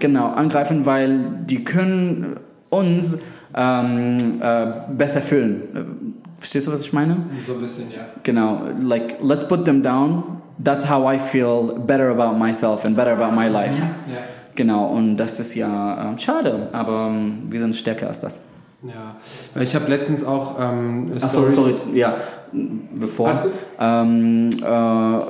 genau angreifen weil die können uns ähm, äh, besser fühlen Verstehst du, was ich meine? So ein bisschen, ja. Genau, like, let's put them down. That's how I feel better about myself and better about my life. Ja. Genau, und das ist ja äh, schade, aber ähm, wir sind stärker als das. Ja, ich habe letztens auch. Ähm, Ach, sorry, sorry, ja, bevor. Ähm, äh,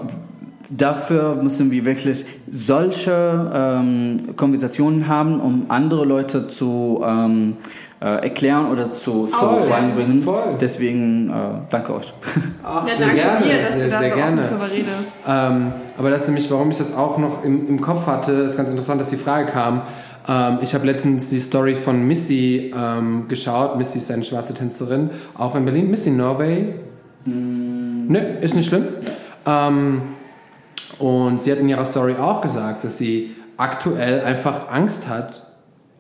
dafür müssen wir wirklich solche ähm, Konversationen haben, um andere Leute zu ähm, äh, erklären oder zu, zu oh, beibringen. Voll. Deswegen äh, danke euch. Ach, ja, sehr danke gerne. dir, dass sehr, du da so gerne. drüber redest. Ähm, aber das ist nämlich, warum ich das auch noch im, im Kopf hatte, ist ganz interessant, dass die Frage kam. Ähm, ich habe letztens die Story von Missy ähm, geschaut. Missy ist eine schwarze Tänzerin, auch in Berlin. Missy Norway. Mm. Ne, ist nicht schlimm. Ähm, und sie hat in ihrer Story auch gesagt, dass sie aktuell einfach Angst hat,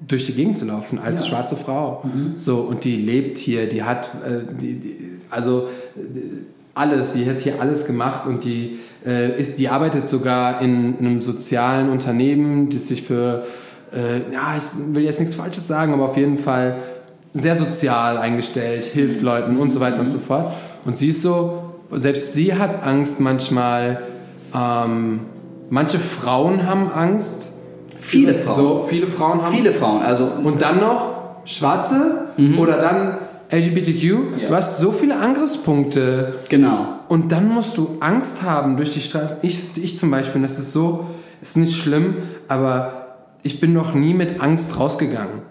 durch die Gegend zu laufen als ja. schwarze Frau. Mhm. So, und die lebt hier, die hat, äh, die, die, also alles, die hat hier alles gemacht und die, äh, ist, die arbeitet sogar in, in einem sozialen Unternehmen, das sich für, äh, ja, ich will jetzt nichts Falsches sagen, aber auf jeden Fall sehr sozial eingestellt, hilft Leuten und so weiter mhm. und so fort. Und sie ist so, selbst sie hat Angst manchmal. Ähm, manche Frauen haben Angst. Viele Frauen. So, viele Frauen haben Viele Frauen, also Und dann noch Schwarze oder dann LGBTQ. Ja. Du hast so viele Angriffspunkte. genau. Und dann musst du Angst haben durch die Straße. Ich, ich zum Beispiel, das ist so, ist nicht schlimm, aber ich bin noch nie mit Angst rausgegangen.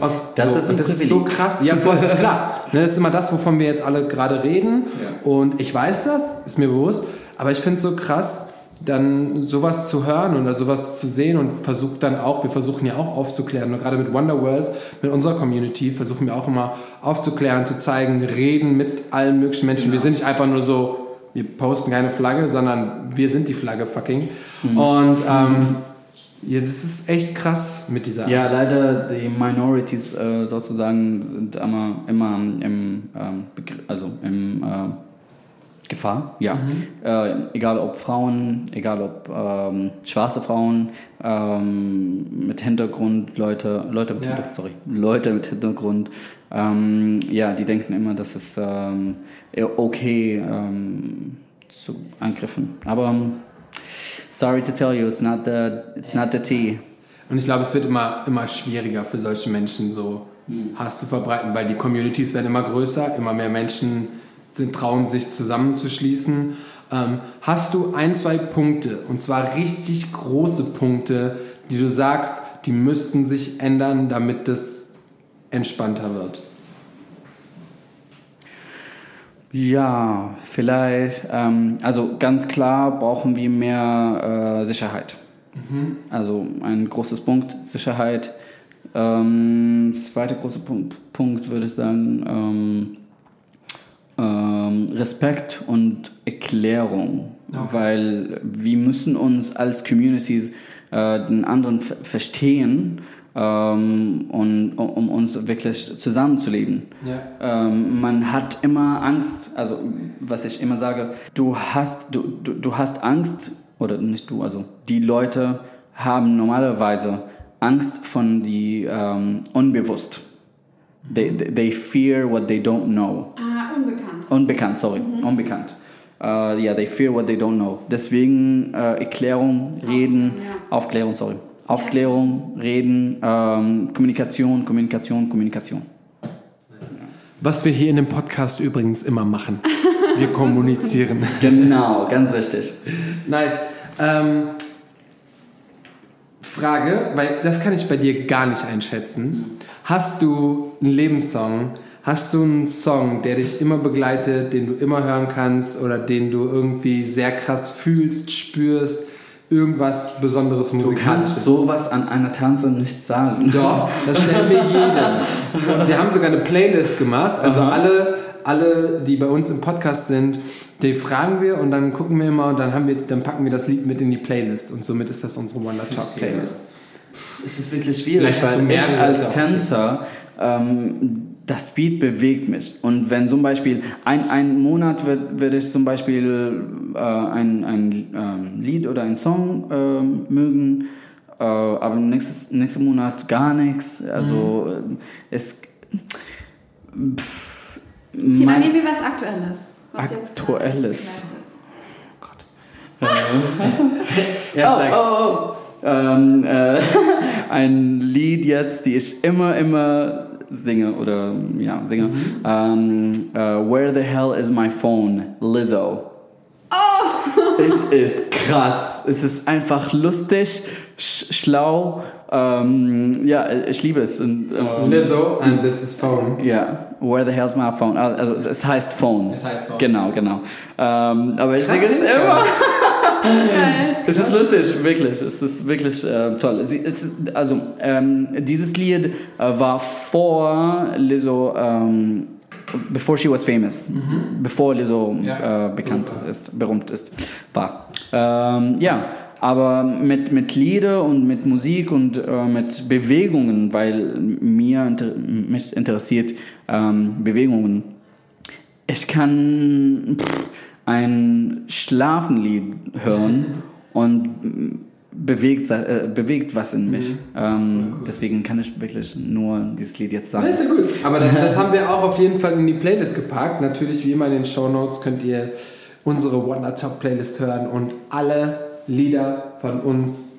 Aus, Mhm. Das so, ist das ist so krass. Ja, voll, klar. Ne, Das ist immer das, wovon wir jetzt alle gerade reden. Ja. Und ich weiß das, ist mir bewusst. Aber ich finde es so krass, dann sowas zu hören oder sowas zu sehen und versucht dann auch, wir versuchen ja auch aufzuklären, und gerade mit Wonderworld, mit unserer Community, versuchen wir auch immer aufzuklären, zu zeigen, reden mit allen möglichen Menschen. Wir sind nicht einfach nur so, wir posten keine Flagge, sondern wir sind die Flagge fucking. Und ähm, jetzt ist es echt krass mit dieser Ja, Angst. leider die Minorities äh, sozusagen sind immer, immer im, ähm, also im äh, Gefahr, ja. Äh, egal ob Frauen, egal ob ähm, schwarze Frauen ähm, mit Hintergrund, Leute, Leute mit Ja. Hintergrund, sorry, Leute mit Hintergrund, ähm, ja, die denken immer, das ist ähm, okay ähm, zu angriffen. Aber ähm, sorry to tell you, it's not the, it's not the tea. Und ich glaube, es wird immer, immer schwieriger für solche Menschen so Hass zu verbreiten, weil die Communities werden immer größer, immer mehr Menschen sind, trauen sich zusammenzuschließen. Ähm, hast du ein, zwei Punkte, und zwar richtig große Punkte, die du sagst, die müssten sich ändern, damit es entspannter wird? Ja, vielleicht. Ähm, also ganz klar brauchen wir mehr äh, Sicherheit. Also ein großes Punkt Sicherheit. Ähm, zweiter großer Punkt, Punkt würde ich sagen ähm, ähm, Respekt und Erklärung, weil wir müssen uns als Communities äh, den anderen ver- verstehen ähm, und um, um uns wirklich zusammenzuleben. Ja. Ähm, man hat immer Angst, also was ich immer sage, du hast, du, du, du hast Angst, oder nicht du, also die Leute haben normalerweise Angst von die ähm, unbewusst. They, they they fear what they don't know. Ah, unbekannt. Unbekannt, sorry, unbekannt. Ja, yeah, they fear what they don't know. Deswegen äh, Erklärung, Reden, ja. Aufklärung, sorry. Aufklärung, Reden, ähm, Kommunikation, Kommunikation, Kommunikation. Was wir hier in dem Podcast übrigens immer machen. Wir kommunizieren. Genau, ganz richtig. Nice. Ähm, Frage, weil das kann ich bei dir gar nicht einschätzen. Hast du einen Lebenssong? Hast du einen Song, der dich immer begleitet, den du immer hören kannst oder den du irgendwie sehr krass fühlst, spürst? Irgendwas Besonderes Du Musikalisches? kannst sowas an einer Tanze nicht sagen. Doch, das stellen wir jedem. Wir haben sogar eine Playlist gemacht. Also Aha. alle, alle, die bei uns im Podcast sind, die fragen wir und dann gucken wir immer und dann haben wir, dann packen wir das Lied mit in die Playlist und somit ist das unsere Wonder Talk Playlist. Es ist wirklich schwierig, Vielleicht weil mehr ich als. Tänzer, ähm, das Beat bewegt mich. Und wenn zum Beispiel ein, ein Monat wird, würde ich zum Beispiel äh, ein, ein ähm, Lied oder ein Song ähm, mögen, äh, aber nächstes, nächsten Monat gar nichts. Also Mhm. äh, es... Pff, Okay, dann nehmen wir was Aktuelles. Was Aktuelles. begleitet. Erst oh, like, oh, oh. Ähm, äh, ein Lied jetzt, die ich immer, immer singe oder ja, singe. Ähm, äh, Where the hell is my phone? Lizzo. Oh! Es ist krass. Es ist einfach lustig, schlau. Ähm, ja, ich liebe es. Und, ähm, Lizzo and this is Phone. ja, Where the hell's my phone? Also es heißt Phone. Es heißt Phone. Genau, genau. Ähm, aber ich singe es immer. Es ist lustig, wirklich. Es ist wirklich äh, toll. Sie, es ist, also, ähm, dieses Lied äh, war vor Lizzo, ähm, before she was famous, bevor Lizzo Ja. äh, bekannt ist, berühmt ist, war. Ähm, ja, aber mit, mit Lieder und mit Musik und äh, mit Bewegungen, weil mir inter mich interessiert ähm, Bewegungen. Ich kann pff, ein Schlafenlied hören und bewegt, äh, bewegt was in mich. Ähm, deswegen kann ich wirklich nur dieses Lied jetzt sagen. Das ist ja gut. Aber das, das haben wir auch auf jeden Fall in die Playlist gepackt. Natürlich, wie immer in den Show Notes könnt ihr unsere Wonder Top Playlist hören und alle Lieder von uns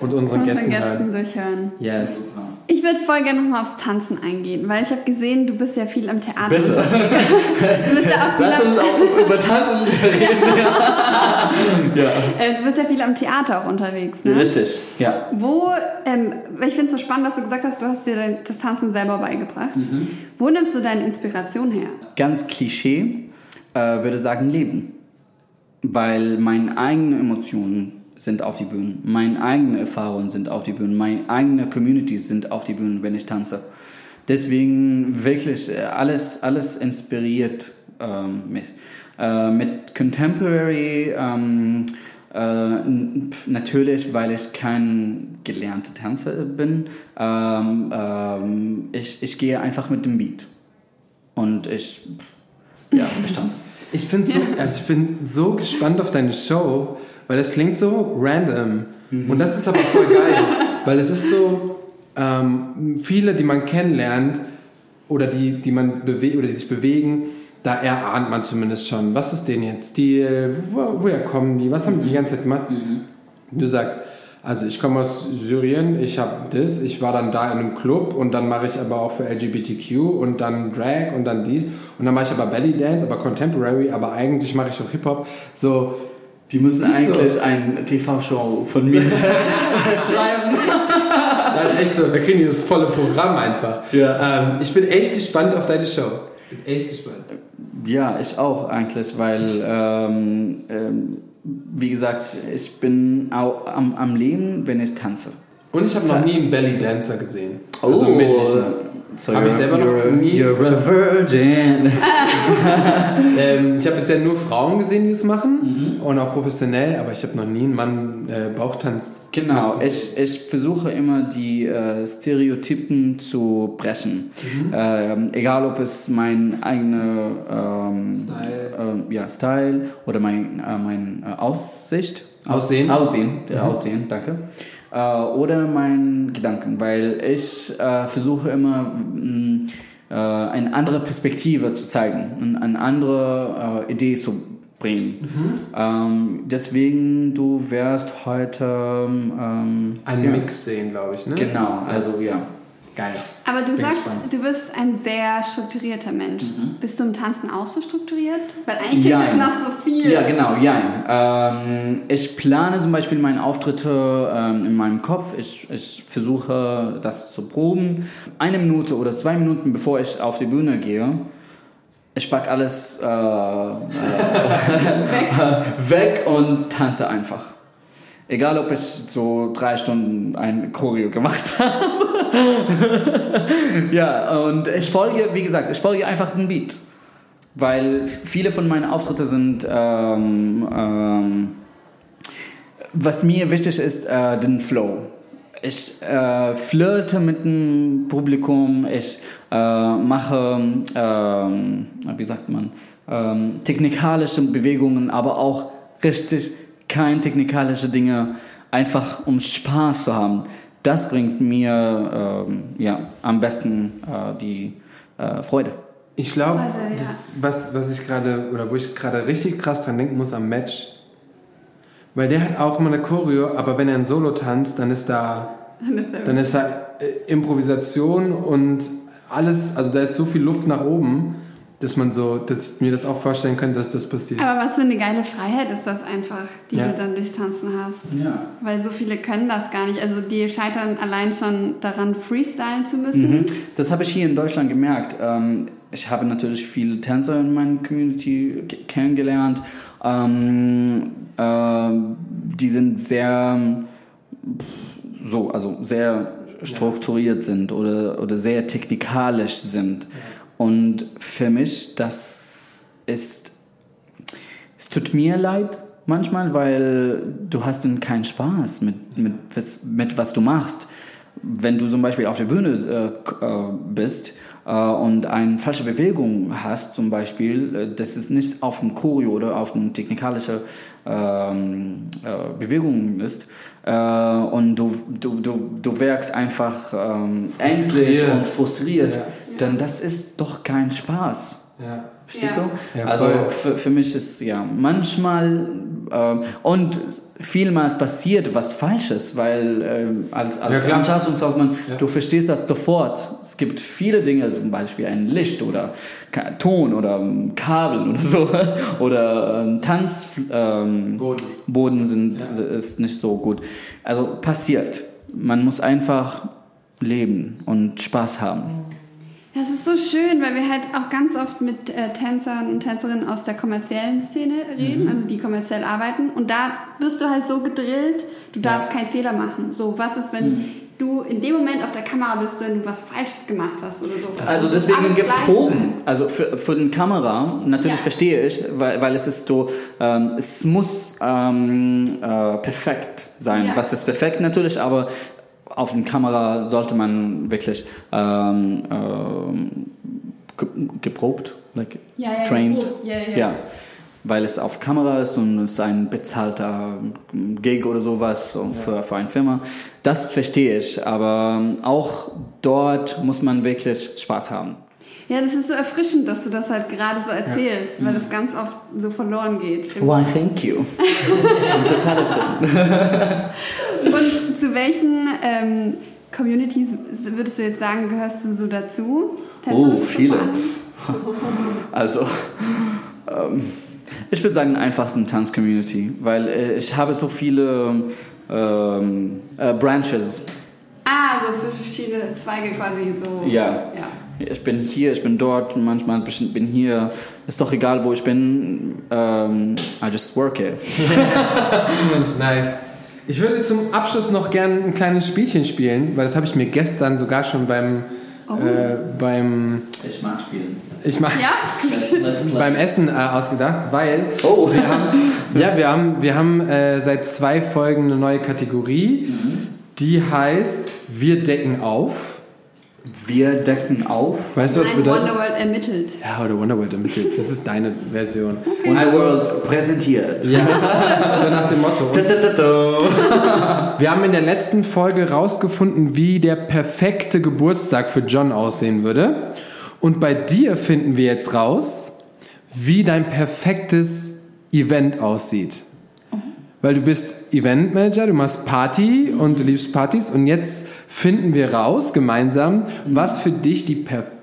und unseren Unseren Gästen, Gästen hören. durchhören. Yes. Ich würde voll gerne nochmal aufs Tanzen eingehen, weil ich habe gesehen, du bist ja viel am Theater Bitte. Du bist ja auch viel Lass am, uns auch über Tanzen reden. ja. äh, du bist ja viel am Theater auch unterwegs, ne? Richtig, ja. Wo, ähm, ich finde es so spannend, dass du gesagt hast, du hast dir das Tanzen selber beigebracht. Mhm. Wo nimmst du deine Inspiration her? Ganz Klischee äh, würde sagen Leben. Weil meine eigenen Emotionen sind auf die Bühnen, meine eigenen Erfahrungen sind auf die Bühnen, meine eigene Communities sind auf die Bühnen, wenn ich tanze. Deswegen wirklich äh, alles, alles inspiriert ähm, mich. Äh, mit Contemporary ähm, äh, natürlich, weil ich kein gelernter Tänzer bin. Ähm, ähm, ich, ich gehe einfach mit dem Beat. Und ich, ja, ich tanze. Ich bin so, also ich bin so gespannt auf deine Show, weil das klingt so random. Und das ist aber voll geil, weil es ist so, ähm, viele, die man kennenlernt oder die, die man bewegt oder die sich bewegen, da erahnt man zumindest schon, was ist denen jetzt Stil, wo, woher kommen die, was haben die die ganze Zeit gemacht. Du sagst, also ich komme aus Syrien, ich habe das, ich war dann da in einem Club und dann mache ich aber auch für LGBTQ und dann Drag und dann dies und dann mache ich aber Belly Dance, aber Contemporary, aber eigentlich mache ich auch Hip-Hop. So, Die müssen ist so. eigentlich eine TV-Show von mir schreiben. das ist echt so, wir kriegen dieses volle Programm einfach. Ja. Ähm, ich bin echt gespannt auf deine Show. Bin echt gespannt. Ja, ich auch eigentlich, weil, ähm, ähm, wie gesagt, ich bin auch am, am Leben, wenn ich tanze. Und ich habe noch nie einen Belly Dancer gesehen. Oh. Also. So Hab ich selber noch nie- You're a virgin. Ähm, ich habe bisher nur Frauen gesehen, die das machen Mhm. und auch professionell, aber ich habe noch nie einen Mann äh, Bauchtanz. Genau, tanzen. ich, ich versuche immer die äh, Stereotypen zu brechen. Ähm, egal ob es mein eigener ähm, Style. ähm, ja, Style oder mein, äh, mein äh, Aussicht. Aussehen. Aussehen, der Aussehen, danke. Äh, oder mein Gedanken, weil ich äh, versuche immer mh, äh, eine andere Perspektive zu zeigen, eine andere äh, Idee zu bringen. Ähm, deswegen, du wirst heute ähm, Einen ja, Mix sehen, glaube ich, ne? Genau, also ja. Geil. Aber du Bin sagst, gespannt. du bist ein sehr strukturierter Mensch. Bist du im Tanzen auch so strukturiert? Weil eigentlich klingt Jein. das nach so viel. Ja, genau, ja. Ähm, ich plane zum Beispiel meine Auftritte ähm, in meinem Kopf. Ich, ich versuche das zu proben. Eine Minute oder zwei Minuten bevor ich auf die Bühne gehe, ich pack alles äh, äh, weg und tanze einfach. Egal, ob ich so drei Stunden ein Choreo gemacht habe. ja, und ich folge, wie gesagt, ich folge einfach dem Beat. Weil viele von meinen Auftritten sind, ähm, ähm, was mir wichtig ist, äh, den Flow. Ich äh, flirte mit dem Publikum, ich äh, mache, ähm, wie sagt man, ähm, technikalische Bewegungen, aber auch richtig kein technikalische Dinge, einfach um Spaß zu haben. Das bringt mir ähm, ja, am besten äh, die äh, Freude. Ich glaube, Also, ja. was, was ich gerade, oder wo ich gerade richtig krass dran denken muss am Match, weil der hat auch immer eine Choreo, aber wenn er ein Solo tanzt, dann ist da, Dann ist dann ist da äh, Improvisation und alles, also da ist so viel Luft nach oben, dass man so, dass ich mir das auch vorstellen könnte, dass das passiert. Aber was für eine geile Freiheit ist das einfach, die Ja. du dann durchs Tanzen hast. Ja. Weil so viele können das gar nicht. Also die scheitern allein schon daran, freestylen zu müssen. Mhm. Das habe ich hier in Deutschland gemerkt. Ähm, ich habe natürlich viele Tänzer in meiner Community ke- kennengelernt. Ähm, ähm, die sind sehr so, also sehr strukturiert sind oder, oder sehr technikalisch sind. Und für mich, das ist es tut mir leid manchmal, weil du hast dann keinen Spaß mit, mit, was, mit was du machst. Wenn du zum Beispiel auf der Bühne äh, äh, bist äh, und eine falsche Bewegung hast, zum Beispiel, äh, das ist nicht auf dem Choreo oder auf eine technikalische ähm, äh, Bewegung ist äh, und du, du, du, du wirkst einfach ähm, ängstlich und frustriert, Ja. Dann das ist doch kein Spaß. Ja. Verstehst Ja. du? Ja, also für, für mich ist ja manchmal ähm, und vielmals passiert was Falsches, weil ähm, als, als Ja, klar. Veranstaltungskaufmann, Ja. du verstehst das sofort. Es gibt viele Dinge, zum Beispiel ein Licht oder Ka- Ton oder ähm, Kabel oder so oder ähm, Tanzboden ähm, sind, ist nicht so gut. Also passiert. Man muss einfach leben und Spaß haben. Das ist so schön, weil wir halt auch ganz oft mit äh, Tänzern und Tänzerinnen aus der kommerziellen Szene reden, also die kommerziell arbeiten. Und da wirst du halt so gedrillt, du darfst keinen Fehler machen. So, was ist, wenn du in dem Moment auf der Kamera bist, wenn du was Falsches gemacht hast oder so. Also deswegen gibt es Proben. Also für, für den Kamera, natürlich Ja. verstehe ich, weil, weil es ist so, ähm, es muss ähm, äh, perfekt sein. Ja. Was ist perfekt natürlich, aber auf den Kamera sollte man wirklich ähm, ähm, ge geprobt, like Ja, ja, trained. Ja, ja. ja. Weil es auf Kamera ist und es ist ein bezahlter Gig oder sowas so für, für eine Firma. Das verstehe ich, aber auch dort muss man wirklich Spaß haben. Ja, das ist so erfrischend, dass du das halt gerade so erzählst, weil das ganz oft so verloren geht. Why, thank you. Total erfrischend. Und zu welchen ähm, Communities würdest du jetzt sagen, gehörst du so dazu? Oh, viele. Also, ähm, ich würde sagen einfach eine Tanzcommunity, weil äh, ich habe so viele ähm, äh, Branches. Ah, so für verschiedene Zweige quasi so. Ja. ja. Ich bin hier, ich bin dort, manchmal bin bin hier. Ist doch egal, wo ich bin. Ähm, I just work here. Nice. Ich würde zum Abschluss noch gerne ein kleines Spielchen spielen, weil das habe ich mir gestern sogar schon beim, äh, beim, Ich mag spielen. ich mach, Ja? beim Essen äh, ausgedacht, weil Oh, wir haben, ja, wir haben, wir haben äh, seit zwei Folgen eine neue Kategorie, die heißt Wir decken auf. wir decken auf. Weißt du, was bedeutet? Ermittelt. Ja, oder Wonderworld ermittelt. Das ist deine Version. Wonderworld präsentiert. Ja, so nach dem Motto. Wir haben in der letzten Folge rausgefunden, wie der perfekte Geburtstag für John aussehen würde. Und bei dir finden wir jetzt raus, wie dein perfektes Event aussieht. Weil du bist Eventmanager, du machst Party und du liebst Partys. Und jetzt finden wir raus gemeinsam, was für dich die perfekte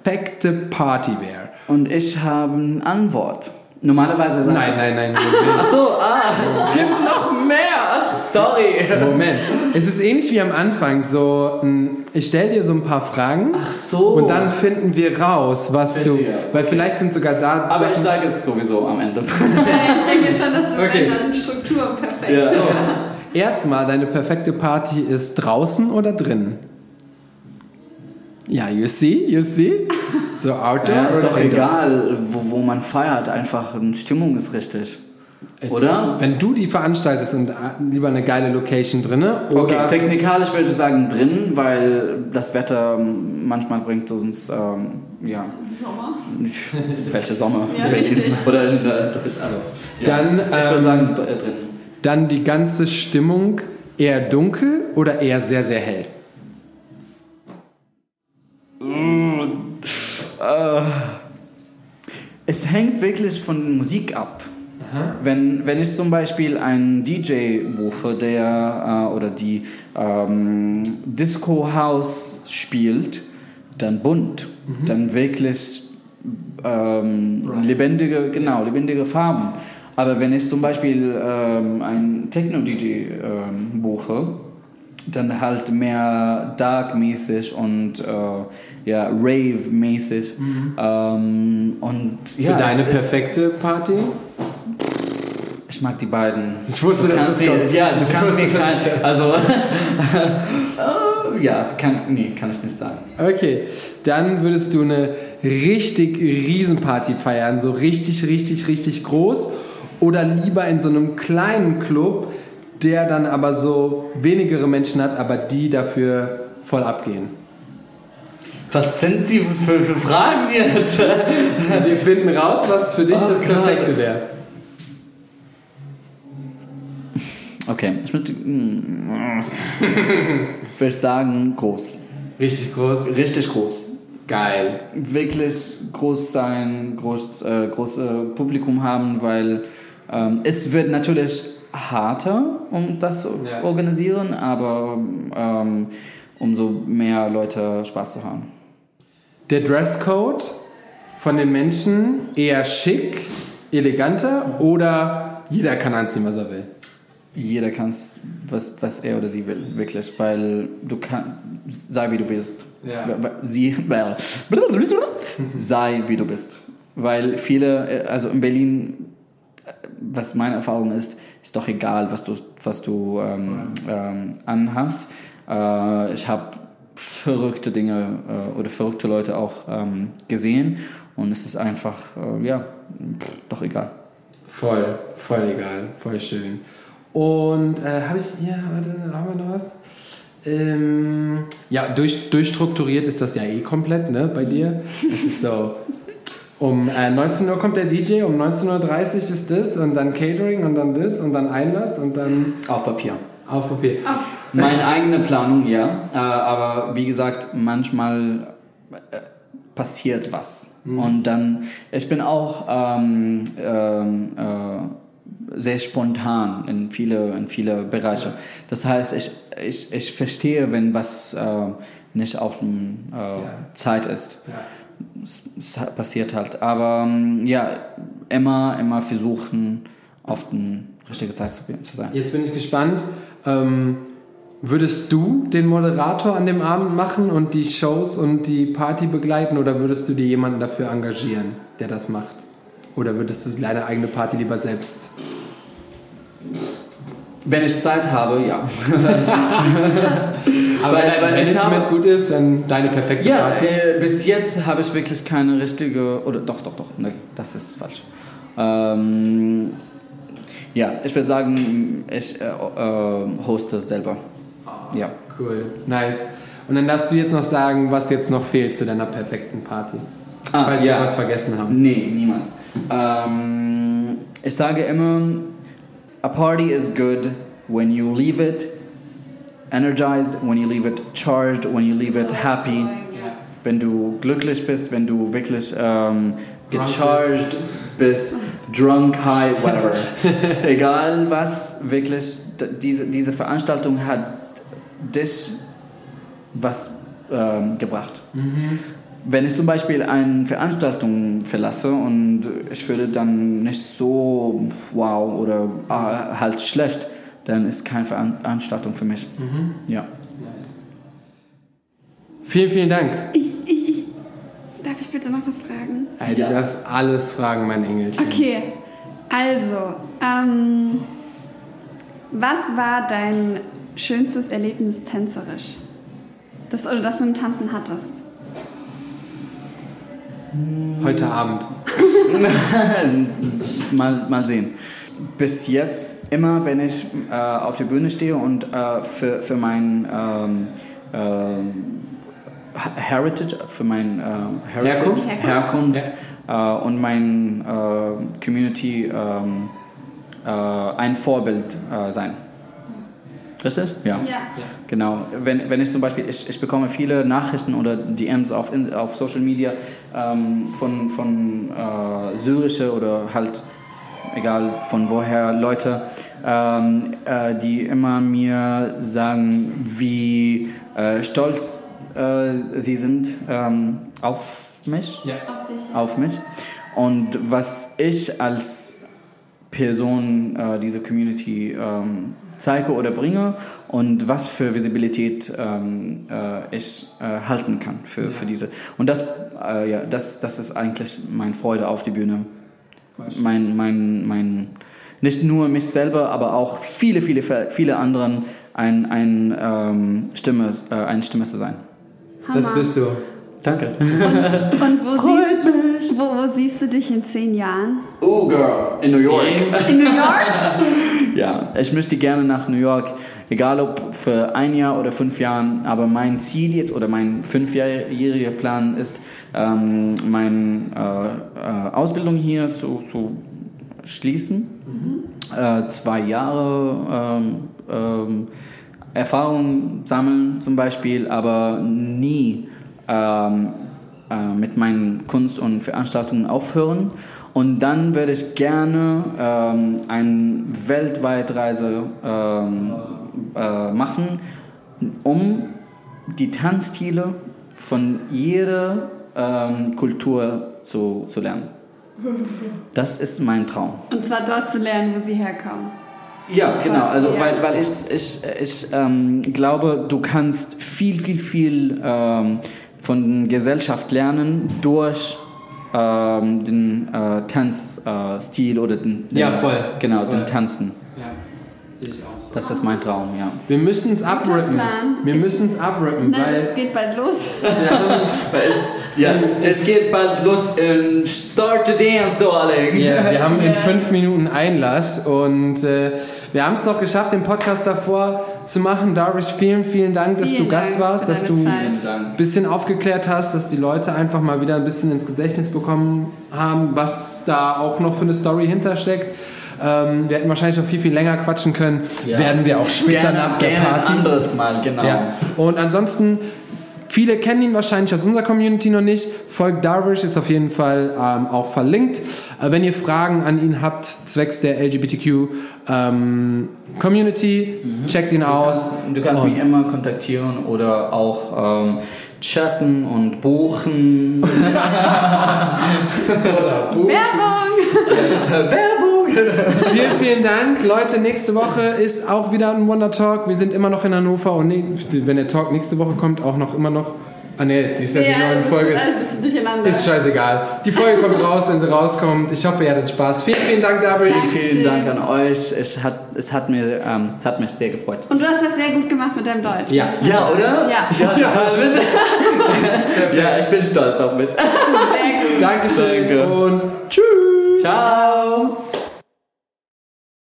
Party wäre. Und ich habe eine Antwort. Normalerweise sagt Nein, es- nein, nein. Ach so, ah, es gibt noch mehr. Sorry. Moment. Es ist ähnlich wie am Anfang. So, mh, ich stelle dir so ein paar Fragen. Ach so. Und dann finden wir raus, was du. Verstehe. Weil vielleicht sind sogar da. Aber ich Sachen- sage es sowieso am Ende. Ja, ich denke schon, dass du Okay. okay. deine Struktur perfekt Ja. so. Erstmal, deine perfekte Party ist draußen oder drin? Ja, you see, you see. So outdoor. Ja, ist doch indoor? egal, wo, wo man feiert. Einfach eine Stimmung ist richtig. Oder? Wenn du die veranstaltest und äh, lieber eine geile Location drinne oder Okay, technikalisch würde ich sagen drin, weil das Wetter manchmal bringt uns, ähm, ja, Sommer. welche Sommer? Ja, richtig. Oder in der, also, ja. Dann, ich würde ähm, sagen äh, drin. dann die ganze Stimmung eher dunkel oder eher sehr, sehr hell? Es hängt wirklich von Musik ab. Wenn, wenn ich zum Beispiel einen DJ buche, der äh, oder die ähm, Disco House spielt, dann bunt, dann wirklich ähm, lebendige, genau, lebendige Farben. Aber wenn ich zum Beispiel ähm, einen Techno-DJ ähm, buche, dann halt mehr dark-mäßig und äh, ja, rave-mäßig. Ähm, und Für ja, deine es- es- perfekte Party? Ich mag die beiden. Ich wusste, dass das kommt. Ja, du Ich kannst mir kein, also äh, ja, kann, nee, kann ich nicht sagen. Okay, dann würdest du eine richtig Riesenparty feiern, so richtig, richtig, richtig groß oder lieber in so einem kleinen Club, der dann aber so wenigere Menschen hat, aber die dafür voll abgehen. Was sind Sie für, für Fragen jetzt? Wir finden raus, was für dich Oh das. Perfekte wäre. Okay, ich würde mm, würde sagen groß. Richtig groß. Richtig groß. Geil. wirklich groß sein, groß, äh, große Publikum haben, weil ähm, es wird natürlich harter, um das zu Ja. organisieren, aber ähm, umso mehr Leute Spaß zu haben. Der Dresscode von den Menschen eher schick, eleganter oder jeder kann anziehen, was er will? Jeder kann was, was er oder sie will, wirklich, weil du kannst, sei wie du willst. Ja. Sie, well, sei wie du bist. Weil viele, äh, also in Berlin, äh, was meine Erfahrung ist, ist doch egal, was du, was du ähm, ähm, anhast. Äh, ich habe verrückte Dinge äh, oder verrückte Leute auch ähm, gesehen und es ist einfach, äh, ja, pff, doch egal. Voll, voll egal, voll schön. Und äh, habe ich, ja, warte, haben wir noch was? Ähm, ja, durch, durchstrukturiert ist das ja eh komplett, ne, bei dir. Es ist so, um äh, 19 Uhr kommt der DJ, um 19.30 Uhr ist das und dann Catering und dann das und dann Einlass und dann Auf Papier. auf Papier. Meine eigene Planung, ja. Äh, aber wie gesagt, manchmal äh, passiert was. Und dann, ich bin auch ähm, ähm, äh, sehr spontan in viele, in viele Bereiche. Das heißt, ich, ich, ich verstehe, wenn was äh, nicht auf dem äh, Zeit ist. Ja. Es, passiert halt. Aber ähm, ja, immer, immer versuchen, auf die richtige Zeit zu, zu sein. Jetzt bin ich gespannt. Ähm, würdest du den Moderator an dem Abend machen und die Shows und die Party begleiten oder würdest du dir jemanden dafür engagieren, der das macht? Oder würdest du deine eigene Party lieber selbst? Wenn ich Zeit habe, ja. Aber Weil- wenn Management habe- gut ist, dann deine perfekte Ja, Party. äh, bis jetzt habe ich wirklich keine richtige, oder doch, doch, doch, nee, das ist falsch. Ähm, ja, ich würde sagen, ich äh, äh, hoste selber. Ja. Cool, nice. Und dann darfst du jetzt noch sagen, was jetzt noch fehlt zu deiner perfekten Party. Ah, Falls ja. wir was vergessen haben. Nee, niemals. Ähm, ich sage immer, a party is good when you leave it energized, when you leave it charged, when you leave it happy. Wenn du glücklich bist, wenn du wirklich ähm, gecharged bist, drunk, high, whatever. Egal was, wirklich, diese, diese Veranstaltung hat dich was ähm, gebracht. Mhm. Wenn ich zum Beispiel eine Veranstaltung verlasse und ich fühle dann nicht so wow oder ah, halt schlecht, dann ist keine Veranstaltung für mich. Ja. Vielen, vielen Dank. Ich, ich, ich. Darf ich bitte noch was fragen? Ey, du Ja. darfst alles fragen, mein Engelchen. Okay, also, ähm, was war dein schönstes Erlebnis tänzerisch? Das, oder das du im Tanzen hattest? Heute Abend. mal, mal sehen. Bis jetzt, immer wenn ich äh, auf der Bühne stehe und äh, für, für mein ähm, ähm, Heritage, für mein ähm, Heritage, Herkunft? Herkunft äh, und mein äh, Community ähm, äh, ein Vorbild äh, sein. Richtig? Ja. Genau. Wenn, wenn ich zum Beispiel, ich, ich bekomme viele Nachrichten oder DMs auf, in- auf Social Media ähm, von, von äh, syrische oder halt, egal von woher, Leute, ähm, äh, die immer mir sagen, wie äh, stolz äh, sie sind ähm, auf mich Ja. Auf dich. auf mich. Und was ich als Person äh, dieser Community ähm, zeige oder bringe und was für Visibilität ähm, äh, ich äh, halten kann für, für diese. Und das, äh, ja, das, das ist eigentlich meine Freude auf die Bühne. Mein, mein, mein, nicht nur mich selber, aber auch viele, viele, viele anderen ein, ein, ähm, Stimme, äh, eine Stimme zu sein. Hammer. Das bist du. Danke. Und, und wo, siehst, wo, wo siehst du dich in zehn Jahren? Oh, Girl, in New York. In New York? Ja, ich möchte gerne nach New York, egal ob für ein Jahr oder fünf Jahren, aber mein Ziel jetzt oder mein fünfjähriger Plan ist, ähm, meine äh, äh, Ausbildung hier zu, zu schließen. Äh, zwei Jahre ähm, ähm, Erfahrung sammeln zum Beispiel, aber nie ähm, äh, mit meinen Kunst- und Veranstaltungen aufhören. Und dann würde ich gerne ähm, eine Weltweitreise ähm, äh, machen, um die Tanzstile von jeder ähm, Kultur zu, zu lernen. Das ist mein Traum. Und zwar dort zu lernen, wo sie herkommen. Ja, genau. Also, weil, weil ich, ich, ich ähm, glaube, du kannst viel, viel, viel ähm, von Gesellschaft lernen durch ähm, den äh, Tanzstil äh, oder den, den Ja, voll. Genau, Voll. den Tanzen. Ja, sehe ich auch so. Das ist mein Traum, ja. Wir müssen es abrippen. Wir müssen es abrippen, Nein, weil es geht bald los. ja, es geht bald los in Start to Dance, Darling. Ja, wir haben in fünf Minuten Einlass und äh, wir haben es noch geschafft, den Podcast davor zu machen. Darvish, vielen, vielen Dank, dass Vielen du Gast Dank warst, für dass du ein bisschen aufgeklärt hast, dass die Leute einfach mal wieder ein bisschen ins Gedächtnis bekommen haben, was da auch noch für eine Story hintersteckt. Ähm, wir hätten wahrscheinlich noch viel, viel länger quatschen können. Ja. Werden wir auch später Gerne, nach der gerne Party. ein anderes Mal, genau. Ja. Und ansonsten, viele kennen ihn wahrscheinlich aus unserer Community noch nicht. Folgt Darvish, ist auf jeden Fall ähm, auch verlinkt. Äh, wenn ihr Fragen an ihn habt, zwecks der LGBTQ ähm, Community, checkt ihn aus. Du kannst Und- mich immer kontaktieren oder auch ähm, chatten und buchen. Werbung! Vielen, vielen Dank. Leute, nächste Woche ist auch wieder ein Wonder Talk. Wir sind immer noch in Hannover und ne- wenn der Talk nächste Woche kommt, auch noch immer noch. Ah ne, die ist ja, die Ja, neue das Folge. ist alles ein bisschen durcheinander. Ist scheißegal. Die Folge kommt raus, wenn sie rauskommt. Ich hoffe, ihr hattet Spaß. Vielen, vielen Dank. Danke. Vielen Dankeschön. Dank an euch. Es hat, es hat, mir, ähm, es hat mich sehr gefreut. Und du hast das sehr gut gemacht mit deinem Deutsch. Ja. Ja, oder? Ja. Ja, ja ich bin stolz auf mich. Sehr gut. Dankeschön Danke. und tschüss. Ciao.